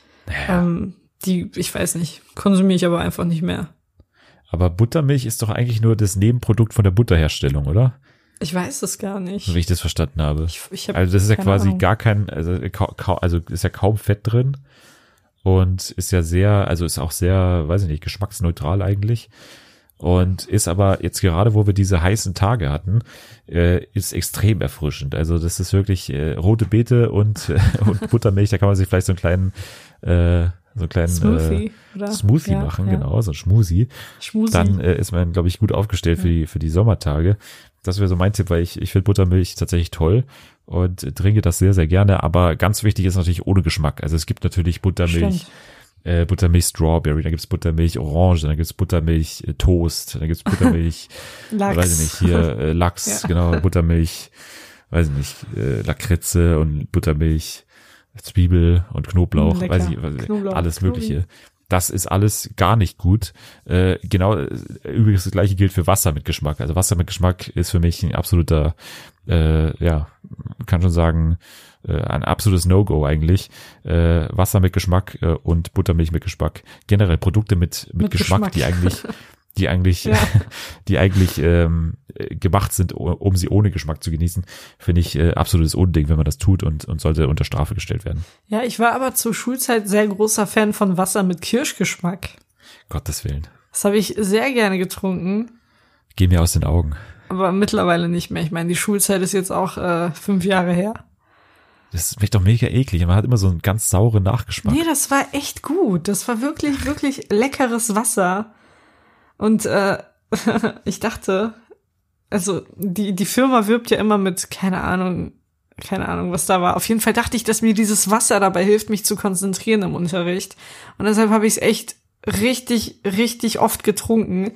Ähm, die, ich weiß nicht, konsumiere ich aber einfach nicht mehr. Aber Buttermilch ist doch eigentlich nur das Nebenprodukt von der Butterherstellung, oder? Ich weiß es gar nicht. So wie ich das verstanden habe. Ich, ich hab Also das ist ja quasi Ahnung. gar kein, also, also ist ja kaum Fett drin und ist ja sehr, also ist auch sehr, weiß ich nicht, geschmacksneutral eigentlich. und ist aber jetzt gerade, wo wir diese heißen Tage hatten, äh, ist extrem erfrischend. Also das ist wirklich äh, rote Beete und, äh, und Buttermilch, da kann man sich vielleicht so einen kleinen äh, so einen kleinen Smoothie, äh? Smoothie Ja, machen, ja. genau, so ein Schmusi. Schmusi. Dann äh, ist man, glaube ich, gut aufgestellt für die für die Sommertage. Das wäre so mein Tipp, weil ich, ich finde Buttermilch tatsächlich toll und trinke das sehr, sehr gerne. Aber ganz wichtig ist natürlich ohne Geschmack. Also es gibt natürlich Buttermilch, Stimmt. äh, Buttermilch Strawberry, dann gibt's Buttermilch Orange, dann gibt's Buttermilch äh, Toast, dann gibt's Buttermilch, Lachs. weiß ich nicht, hier äh, Lachs, Ja. genau, Buttermilch, weiß ich nicht, äh, Lakritze und Buttermilch, Zwiebel und Knoblauch, lecker. weiß ich, weiß ich Knoblauch, alles Knobi. Mögliche. Das ist alles gar nicht gut. Äh, genau, äh, übrigens das gleiche gilt für Wasser mit Geschmack. Also Wasser mit Geschmack ist für mich ein absoluter, äh, ja, kann schon sagen, äh, ein absolutes No-Go eigentlich. Äh, Wasser mit Geschmack äh, und Buttermilch mit Geschmack. Generell Produkte mit, mit, Mit Geschmack, Geschmack. die eigentlich, die eigentlich, Ja. die eigentlich ähm, äh, gemacht sind, um sie ohne Geschmack zu genießen, finde ich äh, absolutes Unding, wenn man das tut und, und sollte unter Strafe gestellt werden. Ja, ich war aber zur Schulzeit sehr großer Fan von Wasser mit Kirschgeschmack. Gottes Willen. Das habe ich sehr gerne getrunken, Geh mir aus den Augen. aber mittlerweile nicht mehr. Ich meine, die Schulzeit ist jetzt auch äh, fünf Jahre her. Das schmeckt doch mega eklig. Man hat immer so einen ganz sauren Nachgeschmack. Nee, das war echt gut. Das war wirklich, wirklich leckeres Wasser. Und äh, ich dachte, also die, die Firma wirbt ja immer mit, keine Ahnung, keine Ahnung, was da war. Auf jeden Fall dachte ich, dass mir dieses Wasser dabei hilft, mich zu konzentrieren im Unterricht. Und deshalb habe ich es echt richtig, richtig oft getrunken.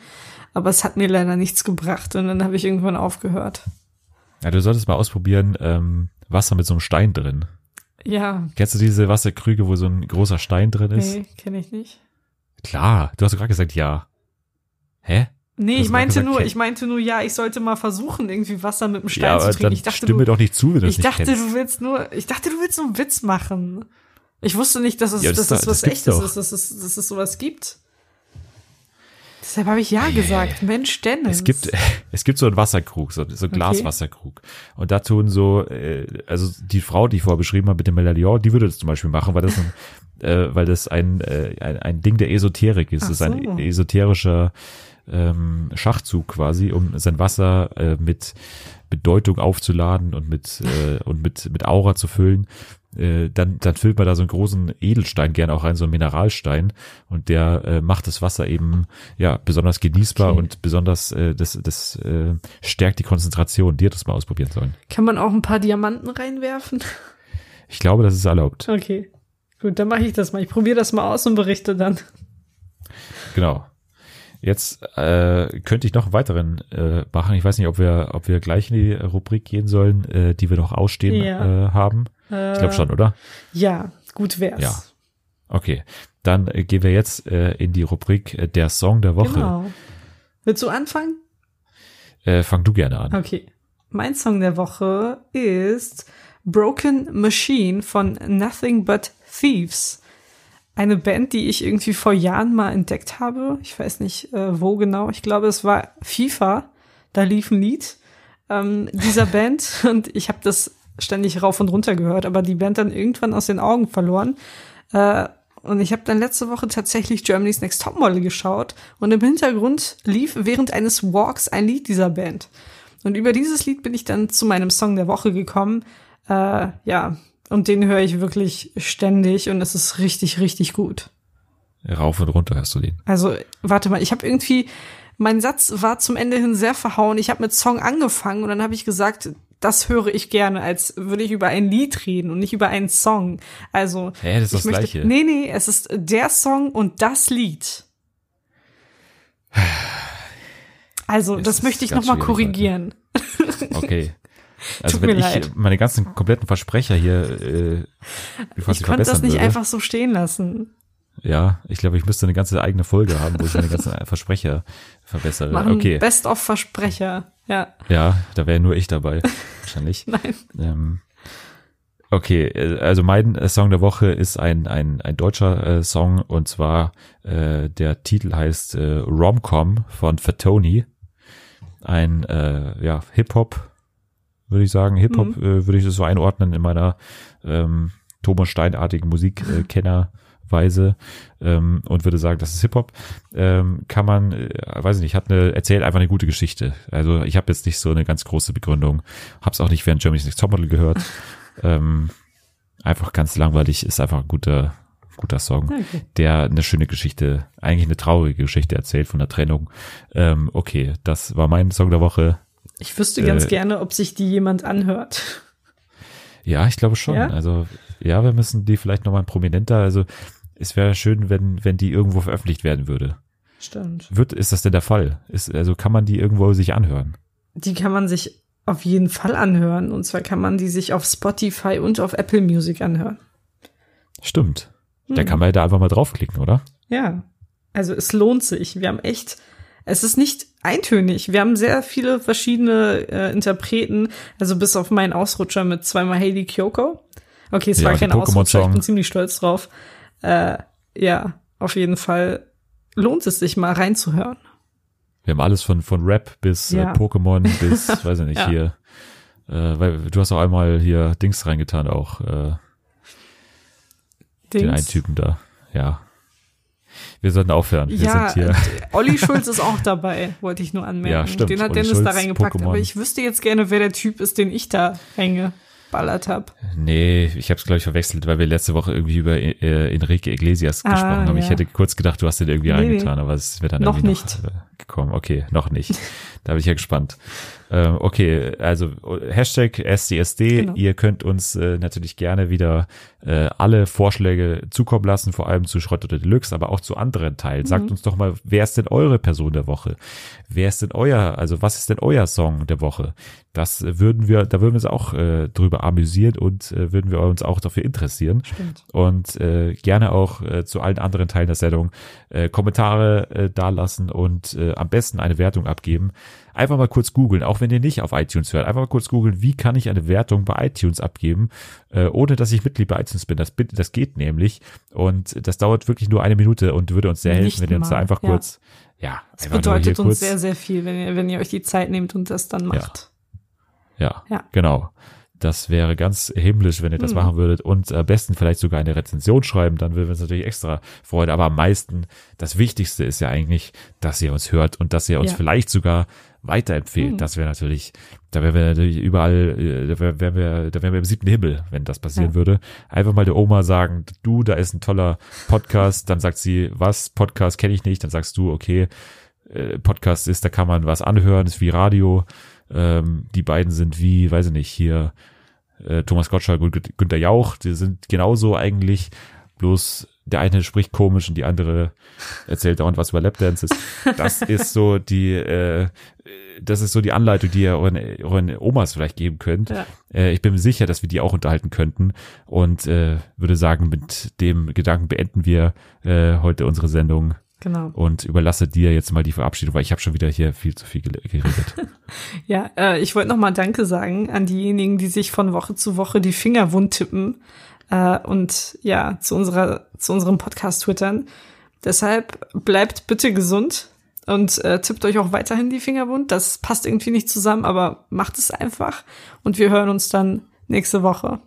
Aber es hat mir leider nichts gebracht. Und dann habe ich irgendwann aufgehört. Ja, du solltest mal ausprobieren, ähm, Wasser mit so einem Stein drin. Ja, Kennst du diese Wasserkrüge, wo so ein großer Stein drin ist? nee, kenne ich nicht. Klar, du hast gerade gesagt ja. Hä? Nee, Das ich meinte nur, ich meinte nur, ja, ich sollte mal versuchen, irgendwie Wasser mit dem Stein ja, zu trinken. Ich dachte, stimme du, doch nicht zu, wenn du ich dachte, kennst. du willst nur, ich dachte, du willst so einen Witz machen. Ich wusste nicht, dass es, Ja, das dass es was das echtes doch. ist, dass es, dass es sowas gibt. Deshalb habe ich ja gesagt. Mensch, Dennis. Es gibt, es gibt so einen Wasserkrug, so, so einen Glaswasserkrug. Und da tun so, äh, also die Frau, die ich vorher beschrieben habe mit dem Medaillon, die würde das zum Beispiel machen, weil das ein, äh, weil das ein, äh, ein, ein Ding der Esoterik ist. Ach Das ist ein so. esoterischer ähm, Schachzug quasi, um sein Wasser äh, mit Bedeutung aufzuladen und mit äh, und mit mit Aura zu füllen. Äh, dann dann füllt man da so einen großen Edelstein gerne auch rein, so einen Mineralstein und der äh, macht das Wasser eben ja besonders genießbar Okay. und besonders äh, das das äh, stärkt die Konzentration. Die hat das mal ausprobieren sollen. Kann man auch ein paar Diamanten reinwerfen? Ich glaube, das ist erlaubt. Okay. Gut, dann mache ich das mal. Ich probiere das mal aus und berichte dann. Genau. Jetzt äh, könnte ich noch einen weiteren äh, machen. Ich weiß nicht, ob wir, ob wir gleich in die Rubrik gehen sollen, äh, die wir noch ausstehen Ja. äh, haben. Ich glaube schon, oder? Ja, gut wär's. Ja. Okay. Dann äh, gehen wir jetzt äh, in die Rubrik äh, der Song der Woche. Genau. Willst du anfangen? Äh, fang du gerne an. Okay. Mein Song der Woche ist Broken Machine von Nothing But Thieves. Eine Band, die ich irgendwie vor Jahren mal entdeckt habe. Ich weiß nicht, äh, wo genau. Ich glaube, es war FIFA. Da lief ein Lied ähm, dieser Band und ich habe das ständig rauf und runter gehört, aber die Band dann irgendwann aus den Augen verloren. Äh, und ich habe dann letzte Woche tatsächlich Germany's Next Topmodel geschaut und im Hintergrund lief während eines Walks ein Lied dieser Band. Und über dieses Lied bin ich dann zu meinem Song der Woche gekommen. Äh, ja, und den höre ich wirklich ständig und es ist richtig, richtig gut. Rauf und runter hörst du den. Also, warte mal, ich habe irgendwie, mein Satz war zum Ende hin sehr verhauen. Ich habe mit Song angefangen und dann habe ich gesagt, das höre ich gerne, als würde ich über ein Lied reden und nicht über einen Song. Also, Hä, das ist das Gleiche. Nee, nee, es ist der Song und das Lied. Also, das ist möchte ich ganz noch mal schwierig heute. korrigieren. Okay. Also Tut wenn ich leid. meine ganzen kompletten Versprecher hier äh, Ich konnte das nicht würde. einfach so stehen lassen. Ja, ich glaube, ich müsste eine ganze eigene Folge haben, wo ich meine ganzen Versprecher verbessere. Machen okay. Best of Versprecher. Ja, Ja, da wäre nur ich dabei, wahrscheinlich. nein. Ähm, okay, äh, also mein äh, Song der Woche ist ein, ein, ein deutscher äh, Song und zwar äh, der Titel heißt äh, Romcom von Fatoni. Ein äh, ja, Hip-Hop, würde ich sagen. Hip-Hop äh, würde ich das so einordnen in meiner ähm, Thomas Stein-artigen Musikkenner Weise ähm, und würde sagen, das ist Hip-Hop, ähm, kann man, äh, weiß ich nicht, hat eine, erzählt einfach eine gute Geschichte. Also ich habe jetzt nicht so eine ganz große Begründung, hab's auch nicht während Germany's Next Topmodel gehört. ähm, einfach ganz langweilig, ist einfach ein guter, guter Song, okay. der eine schöne Geschichte, eigentlich eine traurige Geschichte erzählt von der Trennung. Ähm, okay, das war mein Song der Woche. Ich wüsste ganz äh, gerne, ob sich die jemand anhört. Ja, ich glaube schon. Ja? Also ja, wir müssen die vielleicht nochmal prominenter, also es wäre schön, wenn, wenn die irgendwo veröffentlicht werden würde. Stimmt. Wird, ist das denn der Fall? Ist, also kann man die irgendwo sich anhören? Die kann man sich auf jeden Fall anhören. Und zwar kann man die sich auf Spotify und auf Apple Music anhören. Stimmt. Hm. Da kann man ja da einfach mal draufklicken, oder? Ja. Also es lohnt sich. Wir haben echt, es ist nicht eintönig. Wir haben sehr viele verschiedene äh, Interpreten. Also bis auf meinen Ausrutscher mit zweimal Haley Kyoko. Okay, es ja, war kein Ausrutscher, ich bin ziemlich stolz drauf. Äh, ja, auf jeden Fall lohnt es sich mal reinzuhören. Wir haben alles von, von Rap bis äh, ja. äh, Pokémon bis, weiß ich nicht, ja. hier. Äh, weil du hast auch einmal hier Dings reingetan, auch äh, Dings. den einen Typen da. Ja. Wir sollten aufhören. Wir ja, sind hier. Olli Schulz ist auch dabei, wollte ich nur anmerken. Ja, stimmt. Den hat Olli Dennis Schulz, da reingepackt. Pokémon. Aber ich wüsste jetzt gerne, wer der Typ ist, den ich da hänge geballert habe. Nee, ich habe es, glaube ich, verwechselt, weil wir letzte Woche irgendwie über äh, Enrique Iglesias ah, gesprochen haben. Ja. Ich hätte kurz gedacht, du hast den irgendwie nee, reingetan, aber es mir dann noch nicht noch, äh, gekommen. Okay, noch nicht. da bin ich ja gespannt. Ähm, okay, also Hashtag SDSD. Genau. Ihr könnt uns äh, natürlich gerne wieder äh, alle Vorschläge zukommen lassen, vor allem zu Schrott oder Deluxe, aber auch zu anderen Teilen. Sagt mhm. uns doch mal, wer ist denn eure Person der Woche? Wer ist denn euer, also was ist denn euer Song der Woche? Das würden wir, da würden wir uns auch äh, drüber amüsieren und äh, würden wir uns auch dafür interessieren. Stimmt. Und äh, gerne auch äh, zu allen anderen Teilen der Sendung äh, Kommentare äh, dalassen und äh, am besten eine Wertung abgeben. Einfach mal kurz googeln, auch wenn ihr nicht auf iTunes hört. Einfach mal kurz googeln, wie kann ich eine Wertung bei iTunes abgeben, äh, ohne dass ich Mitglied bei iTunes bin. Das, das geht nämlich. Und das dauert wirklich nur eine Minute und würde uns sehr helfen, wenn ihr uns da einfach ja. kurz, ja. Das bedeutet uns sehr, sehr viel, wenn ihr, wenn ihr euch die Zeit nehmt und das dann macht. Ja, ja, ja. genau. Das wäre ganz himmlisch, wenn ihr das mhm. machen würdet und am besten vielleicht sogar eine Rezension schreiben, dann würden wir uns natürlich extra freuen. Aber am meisten, das Wichtigste ist ja eigentlich, dass ihr uns hört und dass ihr uns ja. vielleicht sogar weiterempfehlt. Mhm. Das wäre natürlich, da wären wir natürlich überall, äh, da wären wir, da wären wir im siebten Himmel, wenn das passieren ja. würde. Einfach mal der Oma sagen, du, da ist ein toller Podcast, dann sagt sie, was, Podcast kenne ich nicht, dann sagst du, okay, äh, Podcast ist, da kann man was anhören, ist wie Radio. Ähm, die beiden sind wie, weiß ich nicht, hier äh, Thomas Gottschalk und Günter Jauch, die sind genauso eigentlich, bloß der eine spricht komisch und die andere erzählt dauernd was über Lapdances. Das ist so die, äh, das ist so die Anleitung, die ihr euren, euren Omas vielleicht geben könnt. Ja. Äh, ich bin mir sicher, dass wir die auch unterhalten könnten und äh, würde sagen, mit dem Gedanken beenden wir äh, heute unsere Sendung. Genau. Und überlasse dir jetzt mal die Verabschiedung, weil ich habe schon wieder hier viel zu viel geredet. ja, äh, ich wollte nochmal Danke sagen an diejenigen, die sich von Woche zu Woche die Finger wund tippen äh, und ja, zu unserer, zu unserem Podcast twittern. Deshalb bleibt bitte gesund und äh, tippt euch auch weiterhin die Finger wund. Das passt irgendwie nicht zusammen, aber macht es einfach und wir hören uns dann nächste Woche.